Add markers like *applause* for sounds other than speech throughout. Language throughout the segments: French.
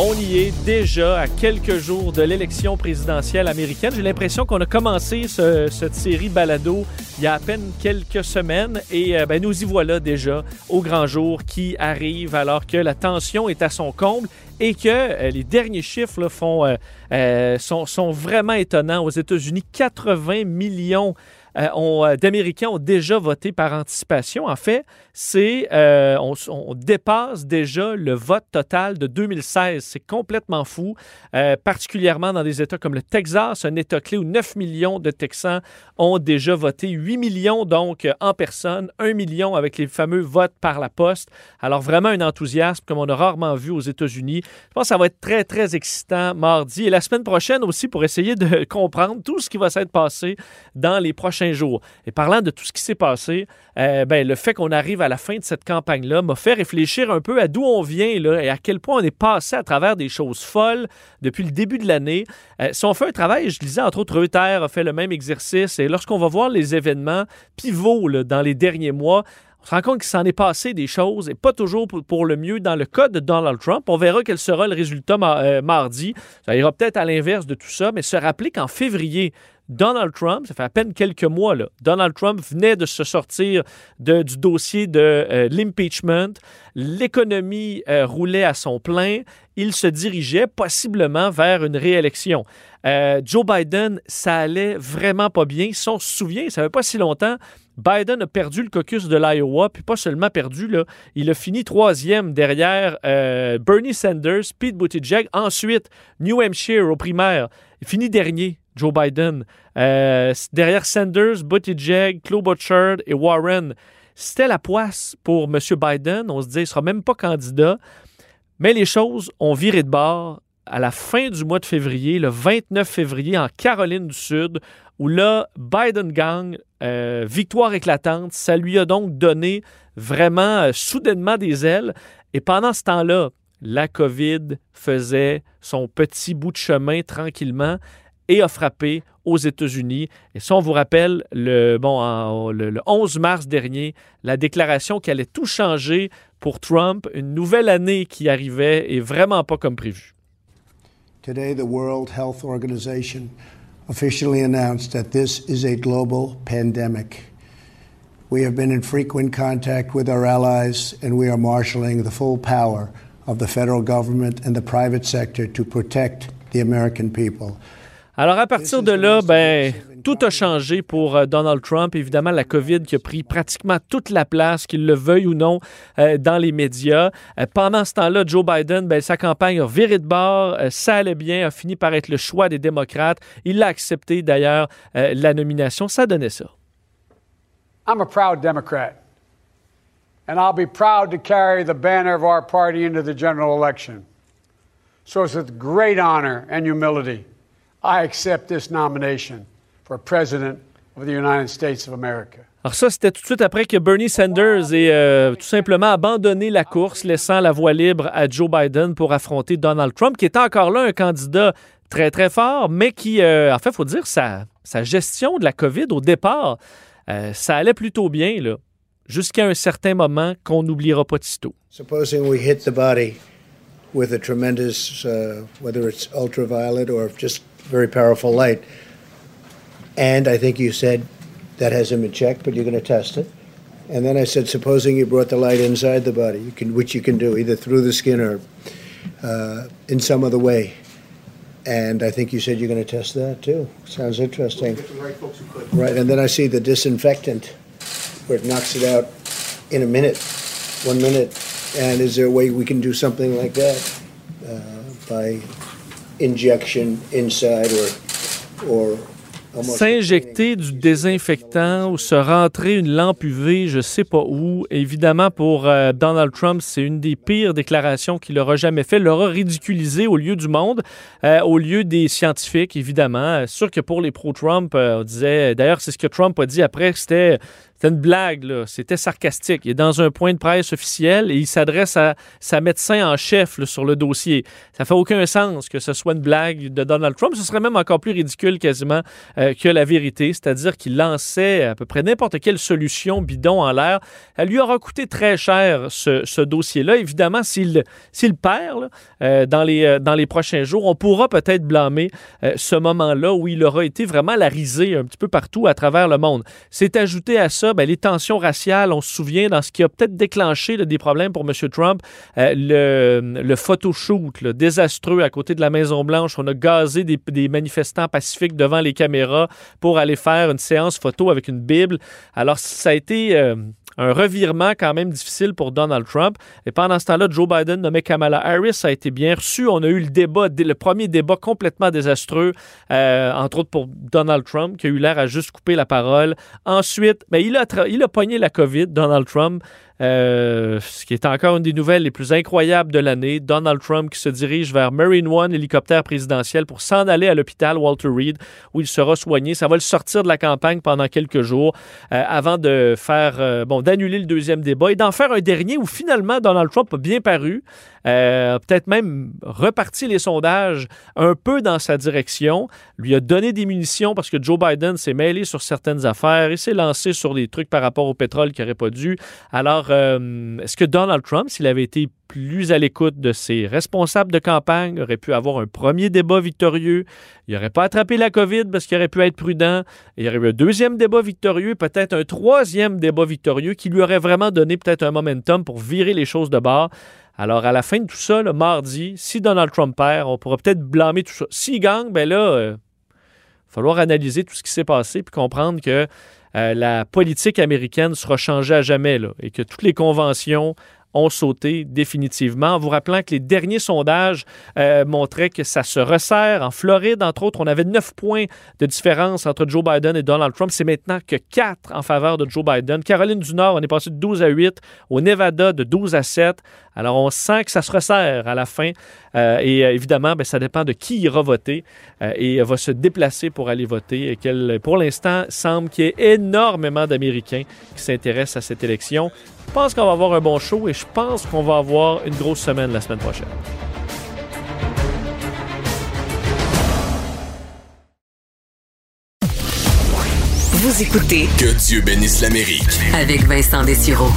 On y est déjà à quelques jours de l'élection présidentielle américaine. J'ai l'impression qu'on a commencé ce- cette série balado il y a à peine quelques semaines et euh, ben, nous y voilà déjà au grand jour qui arrive alors que la tension est à son comble et que euh, les derniers chiffres euh, sont, sont vraiment étonnants. Aux États-Unis, 80 millions euh, euh, d'Américains ont déjà voté par anticipation. En fait, c'est euh, on, dépasse déjà le vote total de 2016. C'est complètement fou, particulièrement dans des États comme le Texas, un État clé où 9 millions de Texans ont déjà voté, 8 millions donc en personne, 1 million avec les fameux votes par la poste. Alors vraiment un enthousiasme comme on a rarement vu aux États-Unis. Je pense que ça va être très, très excitant mardi et la semaine prochaine aussi pour essayer de *laughs* comprendre tout ce qui va s'être passé dans les prochains Et parlant de tout ce qui s'est passé, euh, ben, le fait qu'on arrive à la fin de cette campagne-là m'a fait réfléchir un peu à d'où on vient et à quel point on est passé à travers des choses folles depuis le début de l'année. Euh, si on fait un travail, je disais entre autres, Reuters a fait le même exercice et lorsqu'on va voir les événements pivots dans les derniers mois, on se rend compte qu'il s'en est passé des choses et pas toujours pour, le mieux dans le cas de Donald Trump. On verra quel sera le résultat euh, mardi. Ça ira peut-être à l'inverse de tout ça, mais se rappeler qu'en février, Donald Trump, ça fait à peine quelques mois, Donald Trump venait de se sortir du dossier de euh, l'impeachment. L'économie euh, roulait à son plein. Il se dirigeait possiblement vers une réélection. Euh, Joe Biden, ça allait vraiment pas bien. Si on se souvient, ça fait pas si longtemps, Biden a perdu le caucus de l'Iowa, puis pas seulement perdu, il a fini troisième derrière Bernie Sanders, Pete Buttigieg. Ensuite, New Hampshire aux primaires. Il finit dernier, Joe Biden. Euh, derrière Sanders, Buttigieg, Klobuchar et Warren. C'était la poisse pour M. Biden. On se disait, il ne sera même pas candidat. Mais les choses ont viré de bord à la fin du mois de février, le 29 février, en Caroline du Sud, où là, Biden gagne, euh, victoire éclatante. Ça lui a donc donné vraiment euh, soudainement des ailes. Et pendant ce temps-là, la COVID faisait son petit bout de chemin tranquillement et a frappé aux États-Unis. Et ça, on vous rappelle, le, bon, en- le, le 11 mars dernier, la déclaration qu'elle allait tout changer pour Trump, une nouvelle année qui arrivait et vraiment pas comme prévu. Today, the World Health Organization officially announced that this is a global pandemic. We have been in frequent contact with our allies, and we are marshaling the full power of the federal government and the private sector to protect the American people. Alors, à partir de là, ben, tout a changé pour euh, Donald Trump. Évidemment, la COVID qui a pris pratiquement toute la place, qu'il le veuille ou non, euh, dans les médias. Euh, pendant ce temps-là, Joe Biden, ben, sa campagne a viré de bord. Ça allait bien, a fini par être le choix des démocrates. Il a accepté d'ailleurs la nomination. Ça donnait ça. I'm a proud Democrat, and I'll be proud to carry the banner of our party into the general election. So it's with great honor and humility I accept this nomination for President of the United States of America. Alors ça, c'était tout de suite après que Bernie Sanders ait euh, tout simplement abandonné la course, laissant la voie libre à Joe Biden pour affronter Donald Trump, qui était encore là un candidat très, très fort, mais qui, euh, en fait, il faut dire, sa, sa gestion de la COVID au départ, euh, ça allait plutôt bien, là, jusqu'à un certain moment qu'on n'oubliera pas de sitôt. Supposing we hit the body with a tremendous, uh, whether it's ultraviolet or just very powerful light, and I think you said that has him in check, but you're going to test it. And then I said, supposing you brought the light inside the body, you can, which you can do either through the skin or uh, in some other way. And I think you said you're going to test that too. Sounds interesting. Right, and then I see the disinfectant where it knocks it out in a minute, one minute. And is there a way we can do something like that uh, by injection inside or or S'injecter du désinfectant ou se rentrer une lampe UV, je sais pas où. Évidemment, pour euh, Donald Trump, c'est une des pires déclarations qu'il aura jamais fait. L'aura ridiculisé au lieu du monde, euh, au lieu des scientifiques, évidemment. Sûr que pour les pro-Trump, euh, on disait. D'ailleurs, c'est ce que Trump a dit après, c'était c'était une blague, là. C'était sarcastique. Il est dans un point de presse officiel et il s'adresse à sa médecin en chef sur le dossier. Ça fait aucun sens que ce soit une blague de Donald Trump. Ce serait même encore plus ridicule quasiment euh, que la vérité, c'est-à-dire qu'il lançait à peu près n'importe quelle solution bidon en l'air. Elle lui aura coûté très cher ce, dossier-là. Évidemment, s'il perd euh, dans, les, euh, dans les prochains jours, on pourra peut-être blâmer ce moment-là où il aura été vraiment la risée un petit peu partout à travers le monde. C'est ajouté à ça ben, les tensions raciales, on se souvient, dans ce qui a peut-être déclenché des problèmes pour M. Trump, euh, le, le photoshoot désastreux à côté de la Maison-Blanche. On a gazé des, manifestants pacifiques devant les caméras pour aller faire une séance photo avec une Bible. Alors, ça a été... Euh, un revirement quand même difficile pour Donald Trump. Et pendant ce temps-là, Joe Biden nommé Kamala Harris a été bien reçu. On a eu le débat, le premier débat complètement désastreux, euh, entre autres pour Donald Trump, qui a eu l'air à juste couper la parole. Ensuite, mais ben, il, a il a pogné la COVID, Donald Trump. Euh, ce qui est encore une des nouvelles les plus incroyables de l'année. Donald Trump qui se dirige vers Marine One, hélicoptère présidentiel, pour s'en aller à l'hôpital Walter Reed, où il sera soigné. Ça va le sortir de la campagne pendant quelques jours euh, avant de faire, euh, bon, d'annuler le deuxième débat et d'en faire un dernier où finalement Donald Trump a bien paru. Peut-être même reparti les sondages un peu dans sa direction, lui a donné des munitions parce que Joe Biden s'est mêlé sur certaines affaires, il s'est lancé sur des trucs par rapport au pétrole qui n'aurait pas dû. Alors, euh, est-ce que Donald Trump, s'il avait été plus à l'écoute de ses responsables de campagne, aurait pu avoir un premier débat victorieux? Il n'aurait pas attrapé la COVID parce qu'il aurait pu être prudent. il aurait eu un deuxième débat victorieux, peut-être un troisième débat victorieux qui lui aurait vraiment donné peut-être un momentum pour virer les choses de bord. Alors, à la fin de tout ça, le mardi, si Donald Trump perd, on pourra peut-être blâmer tout ça. S'il gagne, ben là, il euh, va falloir analyser tout ce qui s'est passé puis comprendre que euh, la politique américaine sera changée à jamais et que toutes les conventions ont sauté définitivement. En vous rappelant que les derniers sondages euh, montraient que ça se resserre. En Floride, entre autres, on avait 9 points de différence entre Joe Biden et Donald Trump. C'est maintenant que 4 en faveur de Joe Biden. Caroline du Nord, on est passé de 12 à 8. Au Nevada, de 12 à 7. Alors, on sent que ça se resserre à la fin. Euh, et euh, évidemment, ben, ça dépend de qui ira voter et va se déplacer pour aller voter. Et pour l'instant, semble qu'il y ait énormément d'Américains qui s'intéressent à cette élection. Je pense qu'on va avoir un bon show et je pense qu'on va avoir une grosse semaine la semaine prochaine. Vous écoutez Que Dieu bénisse l'Amérique avec Vincent Dessureau.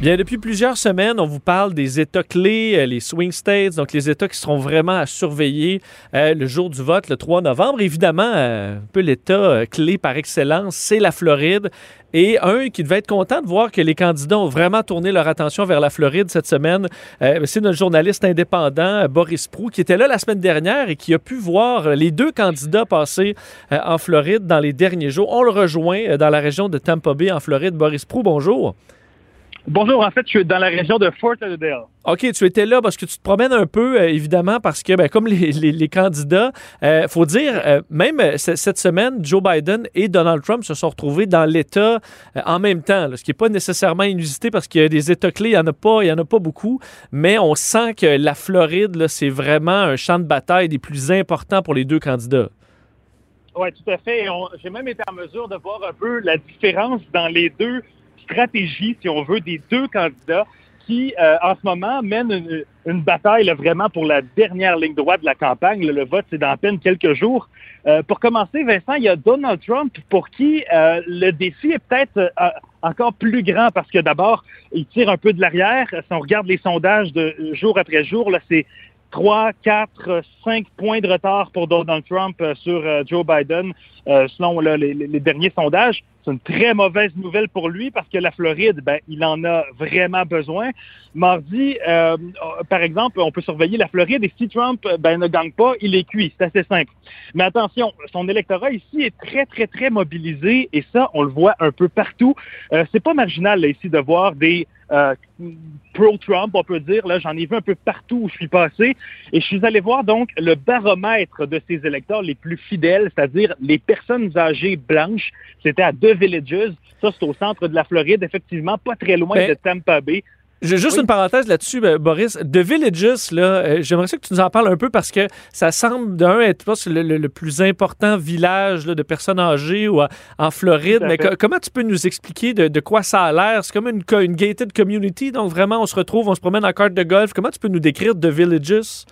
Bien, depuis plusieurs semaines, on vous parle des États clés, euh, les swing states, donc les États qui seront vraiment à surveiller euh, le jour du vote, le 3 novembre. Évidemment, euh, un peu l'État clé par excellence, c'est la Floride. Et un qui devait être content de voir que les candidats ont vraiment tourné leur attention vers la Floride cette semaine, c'est notre journaliste indépendant Boris Prou, qui était là la semaine dernière et qui a pu voir les deux candidats passer en Floride dans les derniers jours. On le rejoint dans la région de Tampa Bay, en Floride. Boris Prou, bonjour. Bonjour, en fait, je suis dans la région de Fort Lauderdale. OK, tu étais là parce que tu te promènes un peu, euh, évidemment, parce que, ben, comme les, candidats, il euh, faut dire, euh, même cette semaine, Joe Biden et Donald Trump se sont retrouvés dans l'État en même temps, ce qui n'est pas nécessairement inusité parce qu'il y a des États clés, il n'y en, a pas, il y en a pas beaucoup, mais on sent que la Floride, c'est vraiment un champ de bataille des plus importants pour les deux candidats. Oui, tout à fait. J'ai même été en mesure de voir un peu la différence dans les deux stratégie, si on veut, des deux candidats qui, euh, en ce moment, mènent une, bataille vraiment pour la dernière ligne droite de la campagne. Le, vote, c'est dans à peine quelques jours. Euh, pour commencer, Vincent, il y a Donald Trump pour qui euh, le défi est peut-être encore plus grand parce que d'abord, il tire un peu de l'arrière. Si on regarde les sondages de jour après jour, là, c'est 3, 4, 5 points de retard pour Donald Trump sur Joe Biden, selon les, derniers sondages. C'est une très mauvaise nouvelle pour lui parce que la Floride, ben, il en a vraiment besoin. Mardi, euh, par exemple, on peut surveiller la Floride et si Trump ben, ne gagne pas, il est cuit. C'est assez simple. Mais attention, son électorat ici est très, très, très mobilisé et ça, on le voit un peu partout. Euh, c'est pas marginal là, ici de voir des euh, pro-Trump, on peut dire. Là, j'en ai vu un peu partout où je suis passé. Et je suis allé voir donc le baromètre de ces électeurs les plus fidèles, c'est-à-dire les personnes âgées blanches. C'était à deux Villages. Ça, c'est au centre de la Floride, effectivement, pas très loin Mais- de Tampa Bay. J'ai juste Oui. une parenthèse là-dessus, ben, Boris. The Villages, là, euh, j'aimerais ça que tu nous en parles un peu parce que ça semble d'un être le, le- le plus important village là, de personnes âgées ou, à- en Floride. Mais co- comment tu peux nous expliquer de, de quoi ça a l'air? C'est comme une, une gated community, donc vraiment on se retrouve, on se promène en carte de golf. Comment tu peux nous décrire The Villages?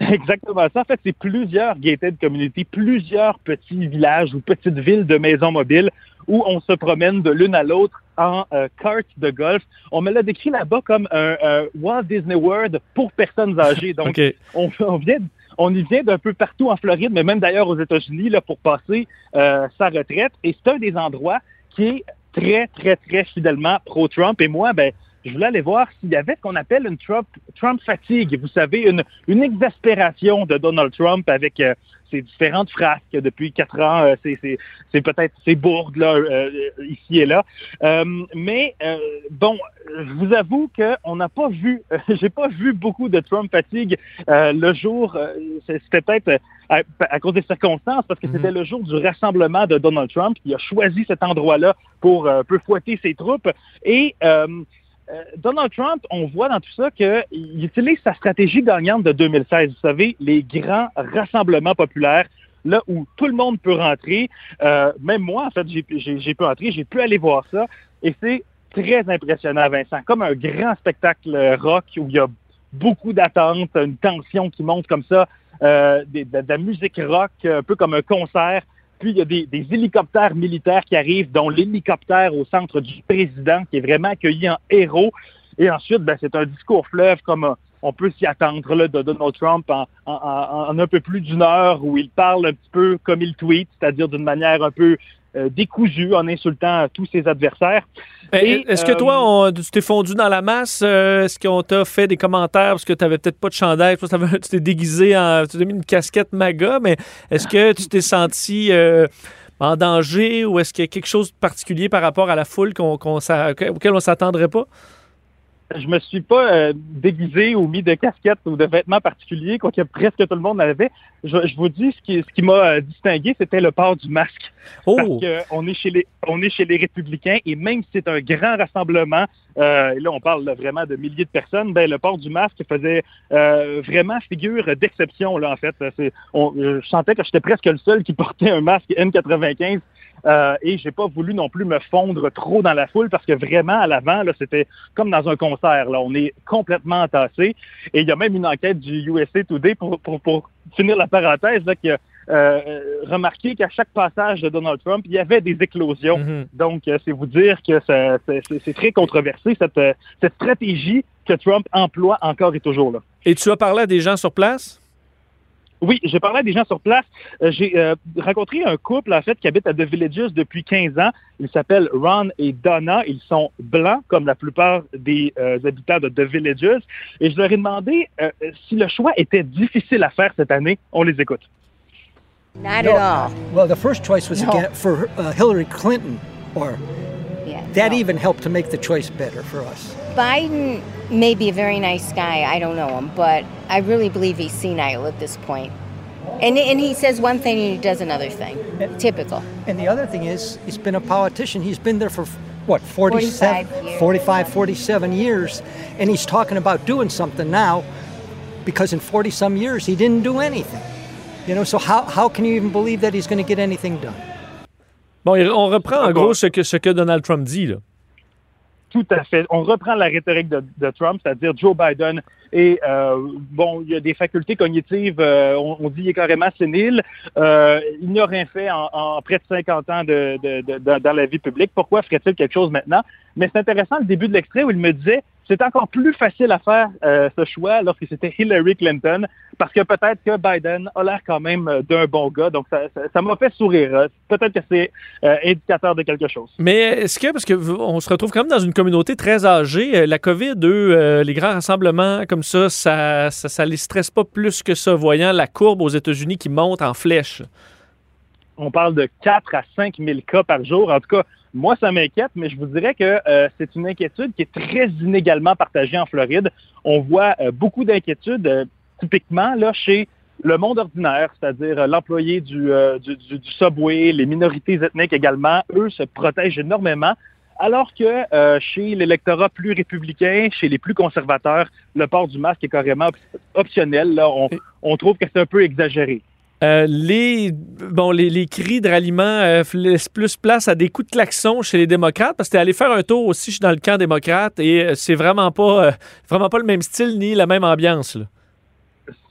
*laughs* Exactement ça. En fait, c'est plusieurs gated communities, plusieurs petits villages ou petites villes de maisons mobiles où on se promène de l'une à l'autre en euh, carte de golf. On me l'a décrit là-bas comme un, un Walt Disney World pour personnes âgées. Donc, *laughs* on, on vient, on y vient d'un peu partout en Floride, mais même d'ailleurs aux États-Unis là pour passer euh, sa retraite. Et c'est un des endroits qui est très, très, très fidèlement pro-Trump. Et moi, ben, je voulais aller voir s'il y avait ce qu'on appelle une Trump, Trump fatigue. Vous savez, une, une exaspération de Donald Trump avec euh, ses différentes frasques depuis quatre ans. euh, c'est, peut-être ses bourdes là, euh, ici et là. Euh, mais euh, bon, je vous avoue qu'on n'a pas vu, *laughs* j'ai pas vu beaucoup de Trump fatigue euh, le jour. euh, c'est- c'était peut-être euh, à, à cause des circonstances, parce que Mhm. c'était le jour du rassemblement de Donald Trump. Il a choisi cet endroit-là pour euh, un peu fouetter ses troupes. Et euh, euh, Donald Trump, on voit dans tout ça qu'il utilise sa stratégie gagnante de 2016. Vous savez, les grands rassemblements populaires, là où tout le monde peut rentrer. Euh, même moi, en fait, j'ai pu entrer, j'ai pu aller voir ça. Et c'est très impressionnant, Vincent. Comme un grand spectacle rock où il y a beaucoup d'attentes, une tension qui monte comme ça, euh, de la musique rock, un peu comme un concert. Puis il y a des, hélicoptères militaires qui arrivent, dont l'hélicoptère au centre du président, qui est vraiment accueilli en héros. Et ensuite, ben, c'est un discours fleuve comme euh, on peut s'y attendre de Donald Trump en un peu plus d'une heure, où il parle un petit peu comme il tweet, c'est-à-dire d'une manière un peu euh, décousue, en insultant tous ses adversaires. Ben, Est-ce que euh, toi, on- tu t'es fondu dans la masse? Euh, Est-ce qu'on t'a fait des commentaires parce que tu n'avais peut-être pas de chandail? parce que tu t'es déguisé, en, tu t'es mis une casquette MAGA, mais est-ce que tu t'es senti euh, en danger ou est-ce qu'il y a quelque chose de particulier par rapport à la foule qu'on, auquel on ne s'attendrait pas? Je me suis pas euh, déguisé ou mis de casquette ou de vêtements particuliers, quoique presque tout le monde l'avait. Je, je vous dis, ce qui, ce qui m'a euh, distingué, c'était le port du masque. Oh! Parce que on est chez les on est chez les républicains et même si c'est un grand rassemblement, euh, et là on parle là, vraiment de milliers de personnes, ben le port du masque faisait euh, vraiment figure d'exception là en fait. C'est, on, euh, je sentais que j'étais presque le seul qui portait un masque N95 euh, et j'ai pas voulu non plus me fondre trop dans la foule parce que vraiment à l'avant là c'était comme dans un concert là, on est complètement entassé et il y a même une enquête du USA Today pour pour, pour finir la parenthèse là qui a euh, remarqué qu'à chaque passage de Donald Trump, il y avait des éclosions. Mhm. Donc, euh, c'est vous dire que ça- c'est très controversé, cette, euh, cette stratégie que Trump emploie encore et toujours là. Et tu as parlé à des gens sur place? Oui, j'ai parlé à des gens sur place. Euh, j'ai euh, rencontré un couple, en fait, qui habite à The Villages depuis 15 ans. Ils s'appellent Ron et Donna. Ils sont blancs, comme la plupart des euh, habitants de The Villages. Et je leur ai demandé euh, si le choix était difficile à faire cette année. On les écoute. Not No. at all. Well, the first choice was No. again for uh, Hillary Clinton, or Yeah. that no. even helped to make the choice better for us. Biden may be a very nice guy. I don't know him, but I really believe he's senile at this point. And and he says one thing and he does another thing. Typical. And the other thing is, he's been a politician. He's been there for what 47, 45 years. 45 47 years, and he's talking about doing something now because in 40 some years he didn't do anything. You know, so how, how can you even believe that he's going to get anything done? Bon, on reprend en Ah, gros ce que, ce que Donald Trump dit. Là. Tout à fait. On reprend la rhétorique de, Trump, c'est-à-dire Joe Biden. Et euh, bon, il y a des facultés cognitives, euh, on, dit il est carrément sénile. Euh, il n'a rien fait en, en près de 50 ans de- de- de- dans la vie publique. Pourquoi ferait-il quelque chose maintenant? Mais c'est intéressant le début de l'extrait où il me disait c'est encore plus facile à faire euh, ce choix lorsque c'était Hillary Clinton, parce que peut-être que Biden a l'air quand même euh, d'un bon gars. Donc ça m'a fait sourire. hein. Peut-être que c'est euh, indicateur de quelque chose. Mais est-ce que, parce que v- on se retrouve quand même dans une communauté très âgée, la COVID, eux, euh, les grands rassemblements comme ça, ça, ça, ça les stresse pas plus que ça, voyant la courbe aux États-Unis qui monte en flèche? on parle de 4 à 5 000 cas par jour. En tout cas, Moi, ça m'inquiète, mais je vous dirais que euh, c'est une inquiétude qui est très inégalement partagée en Floride. On voit euh, beaucoup d'inquiétudes, euh, typiquement là chez le monde ordinaire, c'est-à-dire l'employé du, du, du, du, subway, les minorités ethniques également, eux se protègent énormément. Alors que chez l'électorat plus républicain, chez les plus conservateurs, le port du masque est carrément optionnel. Là, on, on trouve que c'est un peu exagéré. Euh, les, bon, les, les cris de ralliement euh, laissent plus place à des coups de klaxon chez les démocrates parce que t'es allé faire un tour aussi dans le camp démocrate et euh, c'est vraiment pas, vraiment pas le même style ni la même ambiance. Là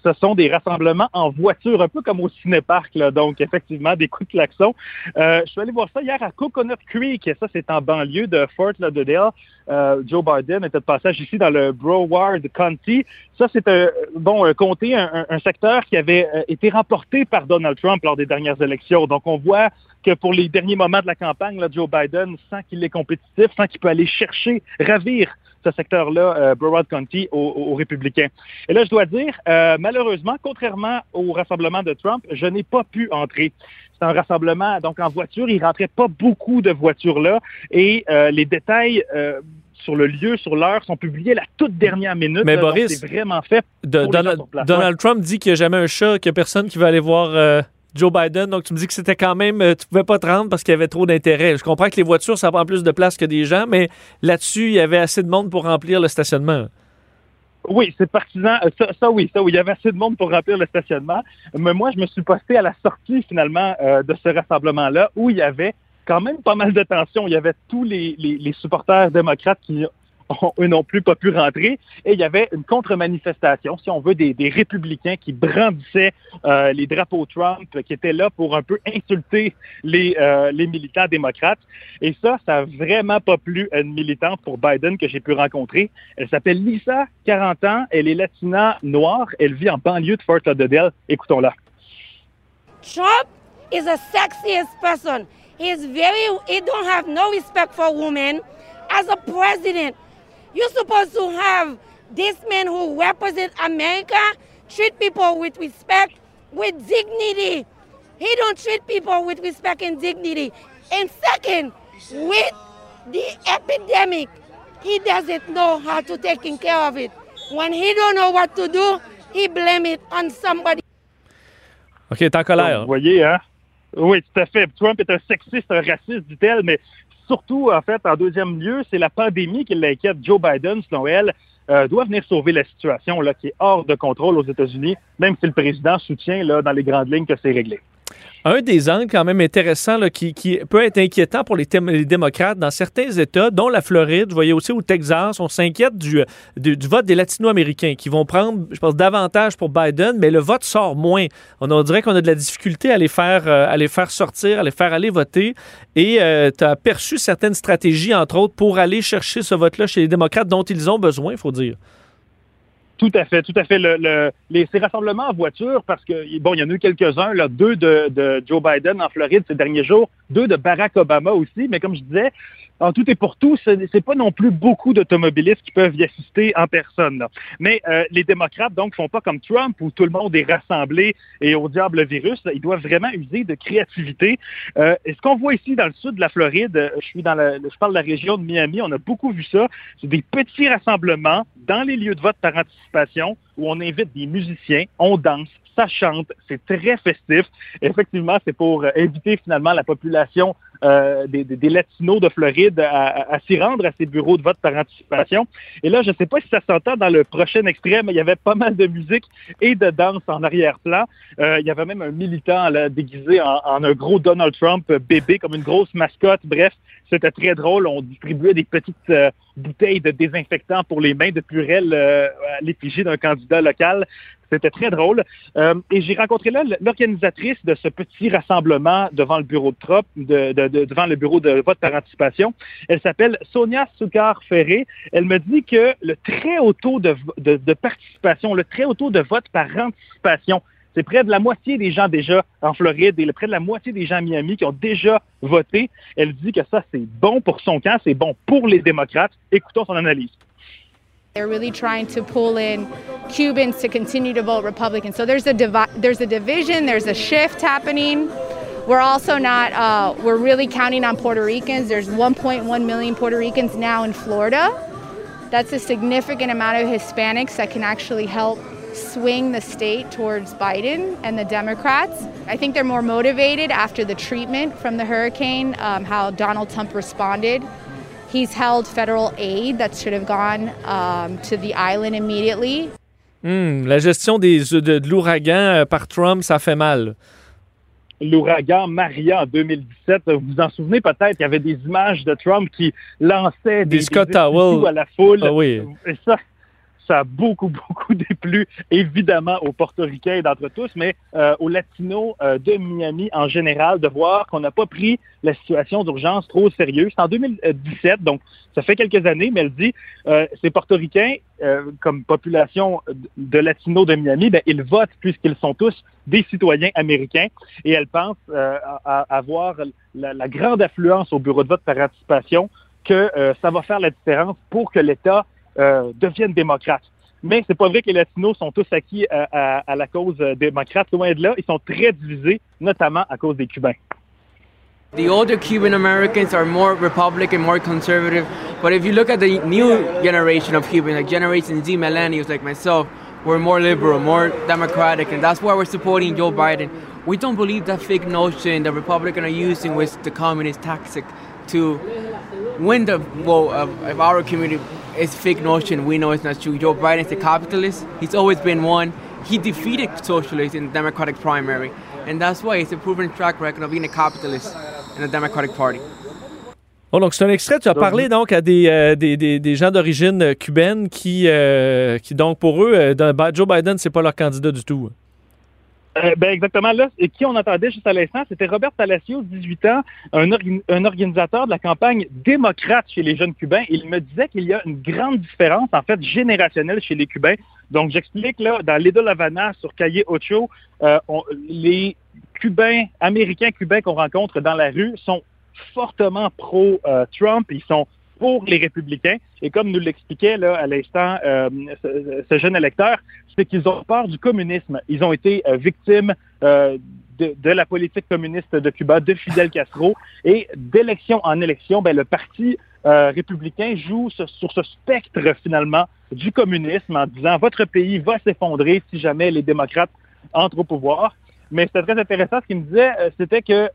ce sont des rassemblements en voiture, un peu comme au cinéparc, donc effectivement des coups de klaxon. Euh, je suis allé voir ça hier à Coconut Creek, ça c'est en banlieue de Fort Lauderdale. Euh, Joe Biden était de passage ici dans le Broward County. Ça c'est un bon un comté, un, secteur qui avait euh, été remporté par Donald Trump lors des dernières élections. Donc on voit que pour les derniers moments de la campagne, Joe Biden sent qu'il est compétitif, sent qu'il peut aller chercher, ravir ce secteur-là, euh, Broward County, aux, républicains. Et là, je dois dire, euh, malheureusement, contrairement au rassemblement de Trump, je n'ai pas pu entrer. C'est un rassemblement, donc en voiture, il rentrait pas beaucoup de voitures là, et euh, les détails euh, sur le lieu, sur l'heure, sont publiés la toute dernière minute. Mais Boris, c'est vraiment fait. De, Donald, Donald Trump dit qu'il n'y a jamais un chat, qu'il n'y a personne qui va aller voir Joe Biden. Donc, tu me dis que c'était quand même, euh, tu pouvais pas te rendre parce qu'il y avait trop d'intérêt. Je comprends que les voitures, ça prend plus de place que des gens, mais là-dessus, il y avait assez de monde pour remplir le stationnement. Oui, c'est partisan. Euh, ça, oui, ça oui, il y avait assez de monde pour remplir le stationnement. Mais moi, je me suis posté à la sortie finalement euh, de ce rassemblement-là où il y avait quand même pas mal de tension. Il y avait tous les, les supporters démocrates qui eux non plus pas pu rentrer. Et il y avait une contre-manifestation, si on veut, des, républicains qui brandissaient euh, les drapeaux Trump, qui étaient là pour un peu insulter les, euh, les militants démocrates. Et ça, ça a vraiment pas plu à une militante pour Biden que j'ai pu rencontrer. Elle s'appelle Lisa, 40 ans. Elle est latina noire. Elle vit en banlieue de Fort Lauderdale. Écoutons-la. Trump is a sexiest person. He's very, he don't have no respect for women. As a president, You're supposed to have this man who represent America treat people with respect, with dignity. He don't treat people with respect and dignity. And second, with the epidemic, he doesn't know how to take care of it. When he don't know what to do, he blame it on somebody. OK, t'es en colère. Vous voyez, hein? Oui, tout à fait. Trump est un sexiste, un raciste, dit-elle, mais surtout, en fait, en deuxième lieu, c'est la pandémie qui l'inquiète. Joe Biden, selon elle, euh, doit venir sauver la situation qui est hors de contrôle aux États-Unis, même si le président soutient là, dans les grandes lignes que c'est réglé. Un des angles quand même intéressants là, qui, peut être inquiétant pour les, démocrates dans certains États, dont la Floride, vous voyez aussi au Texas, on s'inquiète du, du, vote des Latino-Américains qui vont prendre, je pense, davantage pour Biden, mais le vote sort moins. On, dirait qu'on a de la difficulté à les faire, euh, à les faire sortir, à les faire aller voter. Et euh, tu as perçu certaines stratégies, entre autres, pour aller chercher ce vote-là chez les démocrates dont ils ont besoin, il faut dire. Tout à fait, tout à fait. Le, le, les, ces rassemblements en voiture, parce que, bon, il y en a eu quelques-uns, là, deux de, de Joe Biden en Floride ces derniers jours, deux de Barack Obama aussi, mais comme je disais, en tout et pour tout, ce n'est pas non plus beaucoup d'automobilistes qui peuvent y assister en personne. Là. Mais euh, les démocrates, donc, font pas comme Trump où tout le monde est rassemblé et au diable virus. Ils doivent vraiment user de créativité. Euh, ce qu'on voit ici dans le sud de la Floride, euh, je suis dans je parle de la région de Miami, on a beaucoup vu ça. C'est des petits rassemblements dans les lieux de vote par anticipation où on invite des musiciens, on danse, ça chante, c'est très festif. Effectivement, c'est pour inviter finalement la population euh, des, des, des, Latinos de Floride à, à, s'y rendre à ces bureaux de vote par anticipation. Et là, je ne sais pas si ça s'entend dans le prochain extrait, mais il y avait pas mal de musique et de danse en arrière-plan. Euh, il y avait même un militant là, déguisé en, en, un gros Donald Trump bébé, comme une grosse mascotte. Bref, c'était très drôle. On distribuait des petites euh, bouteilles de désinfectant pour les mains de Purel euh, à l'effigie d'un candidat local. C'était très drôle. Euh, et j'ai rencontré là l'organisatrice de ce petit rassemblement devant le bureau de Trump, de, de, de, devant le bureau de vote par anticipation. Elle s'appelle Sonia Soukar-Ferré. Elle me dit que le très haut taux de participation, le très haut taux de vote par anticipation, c'est près de la moitié des gens déjà en Floride et près de la moitié des gens à Miami qui ont déjà voté. Elle dit que ça, c'est bon pour son camp, c'est bon pour les démocrates. Écoutons son analyse. They're really trying to pull in Cubans to continue to vote Republican. So there's a there's a division, there's a shift happening We're also not, uh, we're really counting on Puerto Ricans. There's 1.1 million Puerto Ricans now in Florida. That's a significant amount of Hispanics that can actually help swing the state towards Biden and the Democrats. I think they're more motivated after the treatment from the hurricane, um, how Donald Trump responded. He's held federal aid that should have gone um, to the island immediately. Hmm, la gestion des, de, de l'ouragan euh, par Trump, ça fait mal. l'ouragan Maria en 2017. Vous vous en souvenez peut-être, il y avait des images de Trump qui lançait des, Des à la foule. Ah oui. Et ça, ça a beaucoup, *laughs* beaucoup déplu, évidemment, aux Portoricains d'entre tous, mais euh, aux Latinos euh, de Miami en général, de voir qu'on n'a pas pris la situation d'urgence trop au sérieux. C'est en 2017, donc ça fait quelques années, mais elle dit, euh, ces Portoricains, euh, comme population de Latinos de Miami, ben, ils votent puisqu'ils sont tous des citoyens américains et elle pense avoir la, la grande affluence au bureau de vote par anticipation que ça va faire la différence pour que l'État euh, devienne démocrate. Mais c'est pas vrai que les Latinos sont tous acquis à, à- à la cause euh, démocrate. Loin de là, ils sont très divisés, notamment à cause des Cubains. The older Cuban Americans are more Republican, more conservative. But if you look at the new generation of Cubans, like Generation Z millennials like myself, we're more liberal, more democratic, and that's why we're supporting Joe Biden. We don't believe that fake notion the Republicans are using with the communist tactic to win the vote of, of our community. It's fake notion. We know it's not true. Joe Biden's a capitalist. He's always been one. He defeated socialists in the Democratic primary, and that's why it's a proven track record of being a capitalist in the Democratic Party. Oh, donc, c'est un extrait. Tu as parlé donc à des, euh, des, des, des gens d'origine euh, cubaine qui, euh, qui, donc, pour eux, euh, d'un- Joe Biden, c'est pas leur candidat du tout. Euh, ben exactement là. Et qui on entendait juste à l'instant, c'était Robert Palacios, 18 ans, un, un organisateur de la campagne démocrate chez les jeunes Cubains. Il me disait qu'il y a une grande différence, en fait, générationnelle chez les Cubains. Donc, j'explique là, dans l'Edo Havana, sur Calle Ocho, euh, les Cubains, Américains cubains qu'on rencontre dans la rue sont fortement pro-Trump. Ils sont pour les républicains. Et comme nous l'expliquait là, à l'instant euh, ce, jeune électeur, c'est qu'ils ont peur du communisme. Ils ont été euh, victimes euh, de, la politique communiste de Cuba, de Fidel Castro. Et d'élection en élection, ben, le parti républicain joue sur ce spectre finalement du communisme en disant votre pays va s'effondrer si jamais les démocrates entrent au pouvoir. Mais c'était très intéressant. Ce qu'il me disait, c'était que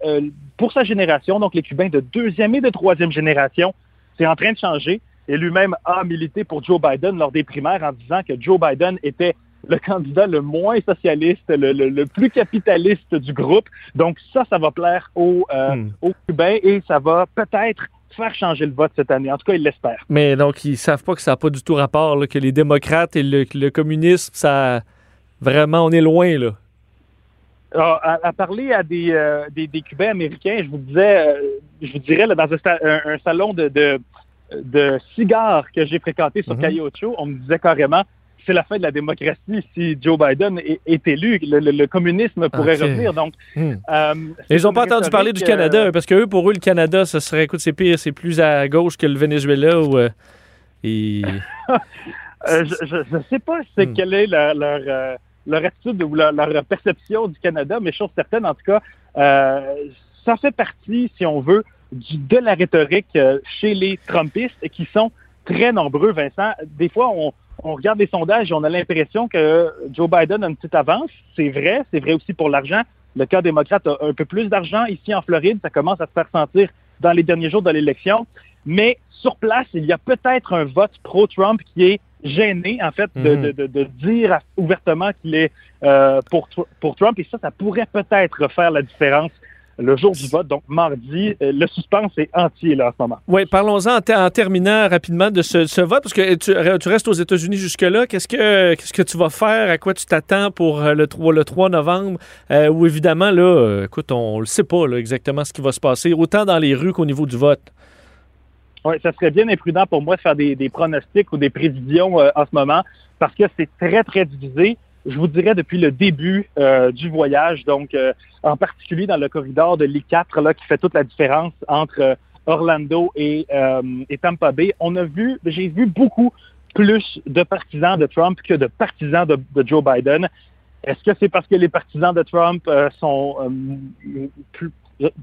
pour sa génération, donc les Cubains de deuxième et de troisième génération, c'est en train de changer. Et lui-même a milité pour Joe Biden lors des primaires en disant que Joe Biden était le candidat le moins socialiste, le, le- le plus capitaliste du groupe. Donc ça, ça va plaire aux, euh, Hmm. aux Cubains et ça va peut-être faire changer le vote cette année. En tout cas, il l'espère. Mais donc, ils savent pas que ça n'a pas du tout rapport, là, que les démocrates et le, le communisme, ça. Vraiment, on est loin, là. Ah, à, à parler à des, euh, des, des Cubains américains, je vous disais, euh, je vous dirais là, dans un, salon de, de, de cigares que j'ai fréquenté sur Mhm. Calle Ocho, on me disait carrément c'est la fin de la démocratie si Joe Biden est, est élu. Le, le- le communisme pourrait revenir. Donc, Hmm. euh, Ils n'ont pas entendu parler du Canada, parce que eux, pour eux, le Canada, ce serait, écoute, c'est pire, c'est plus à gauche que le Venezuela. Ou, et... *laughs* Je ne sais pas c'est Hmm. quelle est leur, leur, leur attitude ou leur, perception du Canada, mais chose certaine, en tout cas, euh, ça fait partie, si on veut, du- de la rhétorique euh, chez les Trumpistes qui sont très nombreux, Vincent. Des fois, on, on regarde les sondages et on a l'impression que Joe Biden a une petite avance. C'est vrai, c'est vrai aussi pour l'argent. Le cas démocrate a un peu plus d'argent ici en Floride. Ça commence à se faire sentir dans les derniers jours de l'élection. Mais sur place, il y a peut-être un vote pro-Trump qui est gêné, en fait, de, Mhm. de- de- de dire ouvertement qu'il est euh, pour, pour Trump. Et ça, ça pourrait peut-être faire la différence le jour du vote, donc mardi. Euh, Le suspense est entier là en ce moment. Oui, parlons-en en, ter- en terminant rapidement de ce, ce vote, parce que tu, tu restes aux États-Unis jusque-là. Qu'est-ce que, qu'est-ce que tu vas faire? À quoi tu t'attends pour euh, le 3, le 3 novembre? Euh, où évidemment, là, écoute, on ne le sait pas là, exactement ce qui va se passer, autant dans les rues qu'au niveau du vote. Oui, ça serait bien imprudent pour moi de faire des, des pronostics ou des prévisions euh, en ce moment parce que c'est très, très divisé. Je vous dirais depuis le début euh, du voyage, donc euh, en particulier dans le corridor de l'I4 là, qui fait toute la différence entre euh, Orlando et, euh, et Tampa Bay. On a vu, j'ai vu beaucoup plus de partisans de Trump que de partisans de, de Joe Biden. Est-ce que c'est parce que les partisans de Trump euh, sont euh, plus,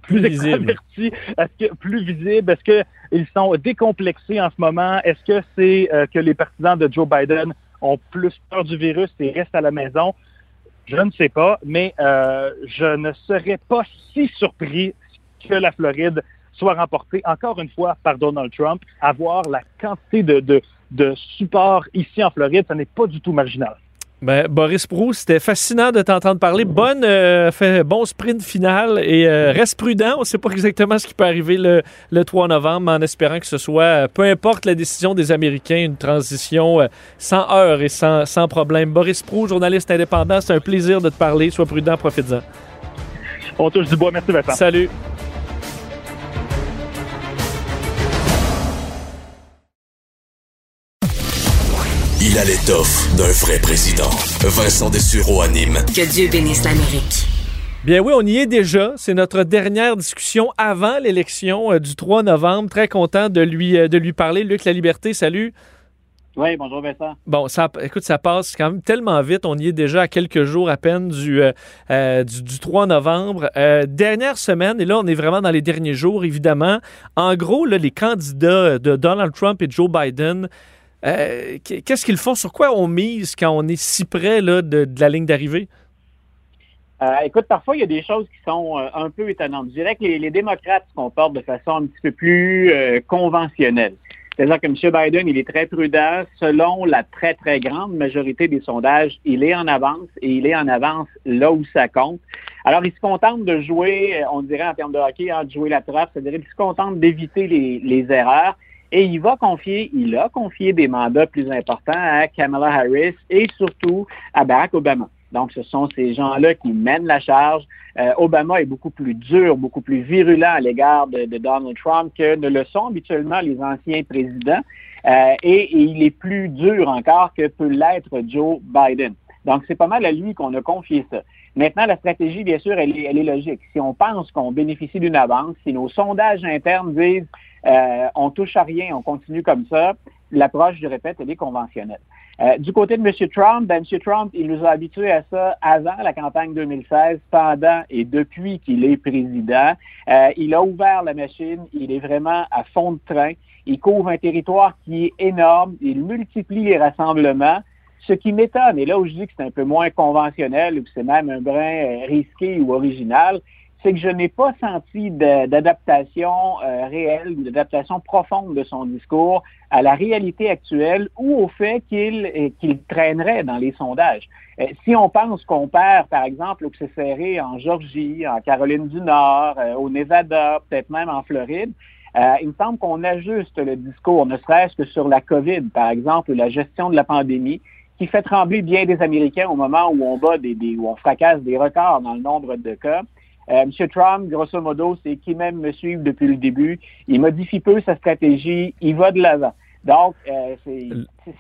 plus, visible. extravertis, est-ce que plus visibles, est-ce qu'ils sont décomplexés en ce moment, est-ce que c'est euh, que les partisans de Joe Biden ont plus peur du virus et restent à la maison? Je ne sais pas, mais euh, je ne serais pas si surpris que la Floride soit remportée encore une fois par Donald Trump. Avoir la quantité de, de, de support ici en Floride, ça n'est pas du tout marginal. Ben, Boris Prou, c'était fascinant de t'entendre parler. Bonne, euh, fait, bon sprint final et euh, reste prudent. On ne sait pas exactement ce qui peut arriver le, le 3 novembre, en espérant que ce soit, euh, peu importe la décision des Américains, une transition euh, sans heurts et sans, sans problème. Boris Prou, journaliste indépendant, c'est un plaisir de te parler. Sois prudent, profite-en. On touche du bois. Merci, Vincent. Salut. Il a l'étoffe d'un vrai président. Vincent Dessureau anime. Que Dieu bénisse l'Amérique. Bien oui, on y est déjà. C'est notre dernière discussion avant l'élection euh, du 3 novembre. Très content de lui, euh, de lui parler. Luc La Liberté, salut. Oui, bonjour Vincent. Bon, ça, écoute, ça passe quand même tellement vite. On y est déjà à quelques jours à peine du, euh, euh, du, du 3 novembre. Euh, dernière semaine, et là, on est vraiment dans les derniers jours, évidemment. En gros, là, les candidats de Donald Trump et Joe Biden, euh, qu'est-ce qu'ils font? Sur quoi on mise quand on est si près là, de, la ligne d'arrivée? Euh, écoute, parfois, il y a des choses qui sont euh, un peu étonnantes. Je dirais que les, démocrates se comportent de façon un petit peu plus conventionnelle. C'est-à-dire que M. Biden, il est très prudent. Selon la très, très grande majorité des sondages, il est en avance et il est en avance là où ça compte. Alors, il se contente de jouer, on dirait en termes de hockey, hein, de jouer la trappe, c'est-à-dire qu'il se contente d'éviter les erreurs. Et il va confier, il a confié des mandats plus importants à Kamala Harris et surtout à Barack Obama. Donc, ce sont ces gens-là qui mènent la charge. Euh, Obama est beaucoup plus dur, beaucoup plus virulent à l'égard de, Donald Trump que ne le sont habituellement les anciens présidents. Euh, et, il est plus dur encore que peut l'être Joe Biden. Donc, c'est pas mal à lui qu'on a confié ça. Maintenant, la stratégie, bien sûr, elle est, elle est logique. Si on pense qu'on bénéficie d'une avance, si nos sondages internes disent euh, on touche à rien, on continue comme ça, l'approche, je répète, elle est conventionnelle. Euh, du côté de M. Trump, ben, M. Trump, il nous a habitués à ça avant la campagne 2016, pendant et depuis qu'il est président. Euh, il a ouvert la machine, il est vraiment à fond de train. Il couvre un territoire qui est énorme, il multiplie les rassemblements. Ce qui m'étonne, et là où je dis que c'est un peu moins conventionnel ou que c'est même un brin risqué ou original, c'est que je n'ai pas senti d'adaptation euh, réelle ou d'adaptation profonde de son discours à la réalité actuelle ou au fait qu'il euh, qu'il traînerait dans les sondages. Euh, si on pense qu'on perd, par exemple, ou que en Georgie, en Caroline du Nord, euh, au Nevada, peut-être même en Floride, euh, il me semble qu'on ajuste le discours, ne serait-ce que sur la COVID, par exemple, ou la gestion de la pandémie, qui fait trembler bien des Américains au moment où on bat des, où on fracasse des records dans le nombre de cas. Euh, M. Trump, grosso modo, c'est qui même me suivent depuis le début. Il modifie peu sa stratégie, il va de l'avant. Donc, euh,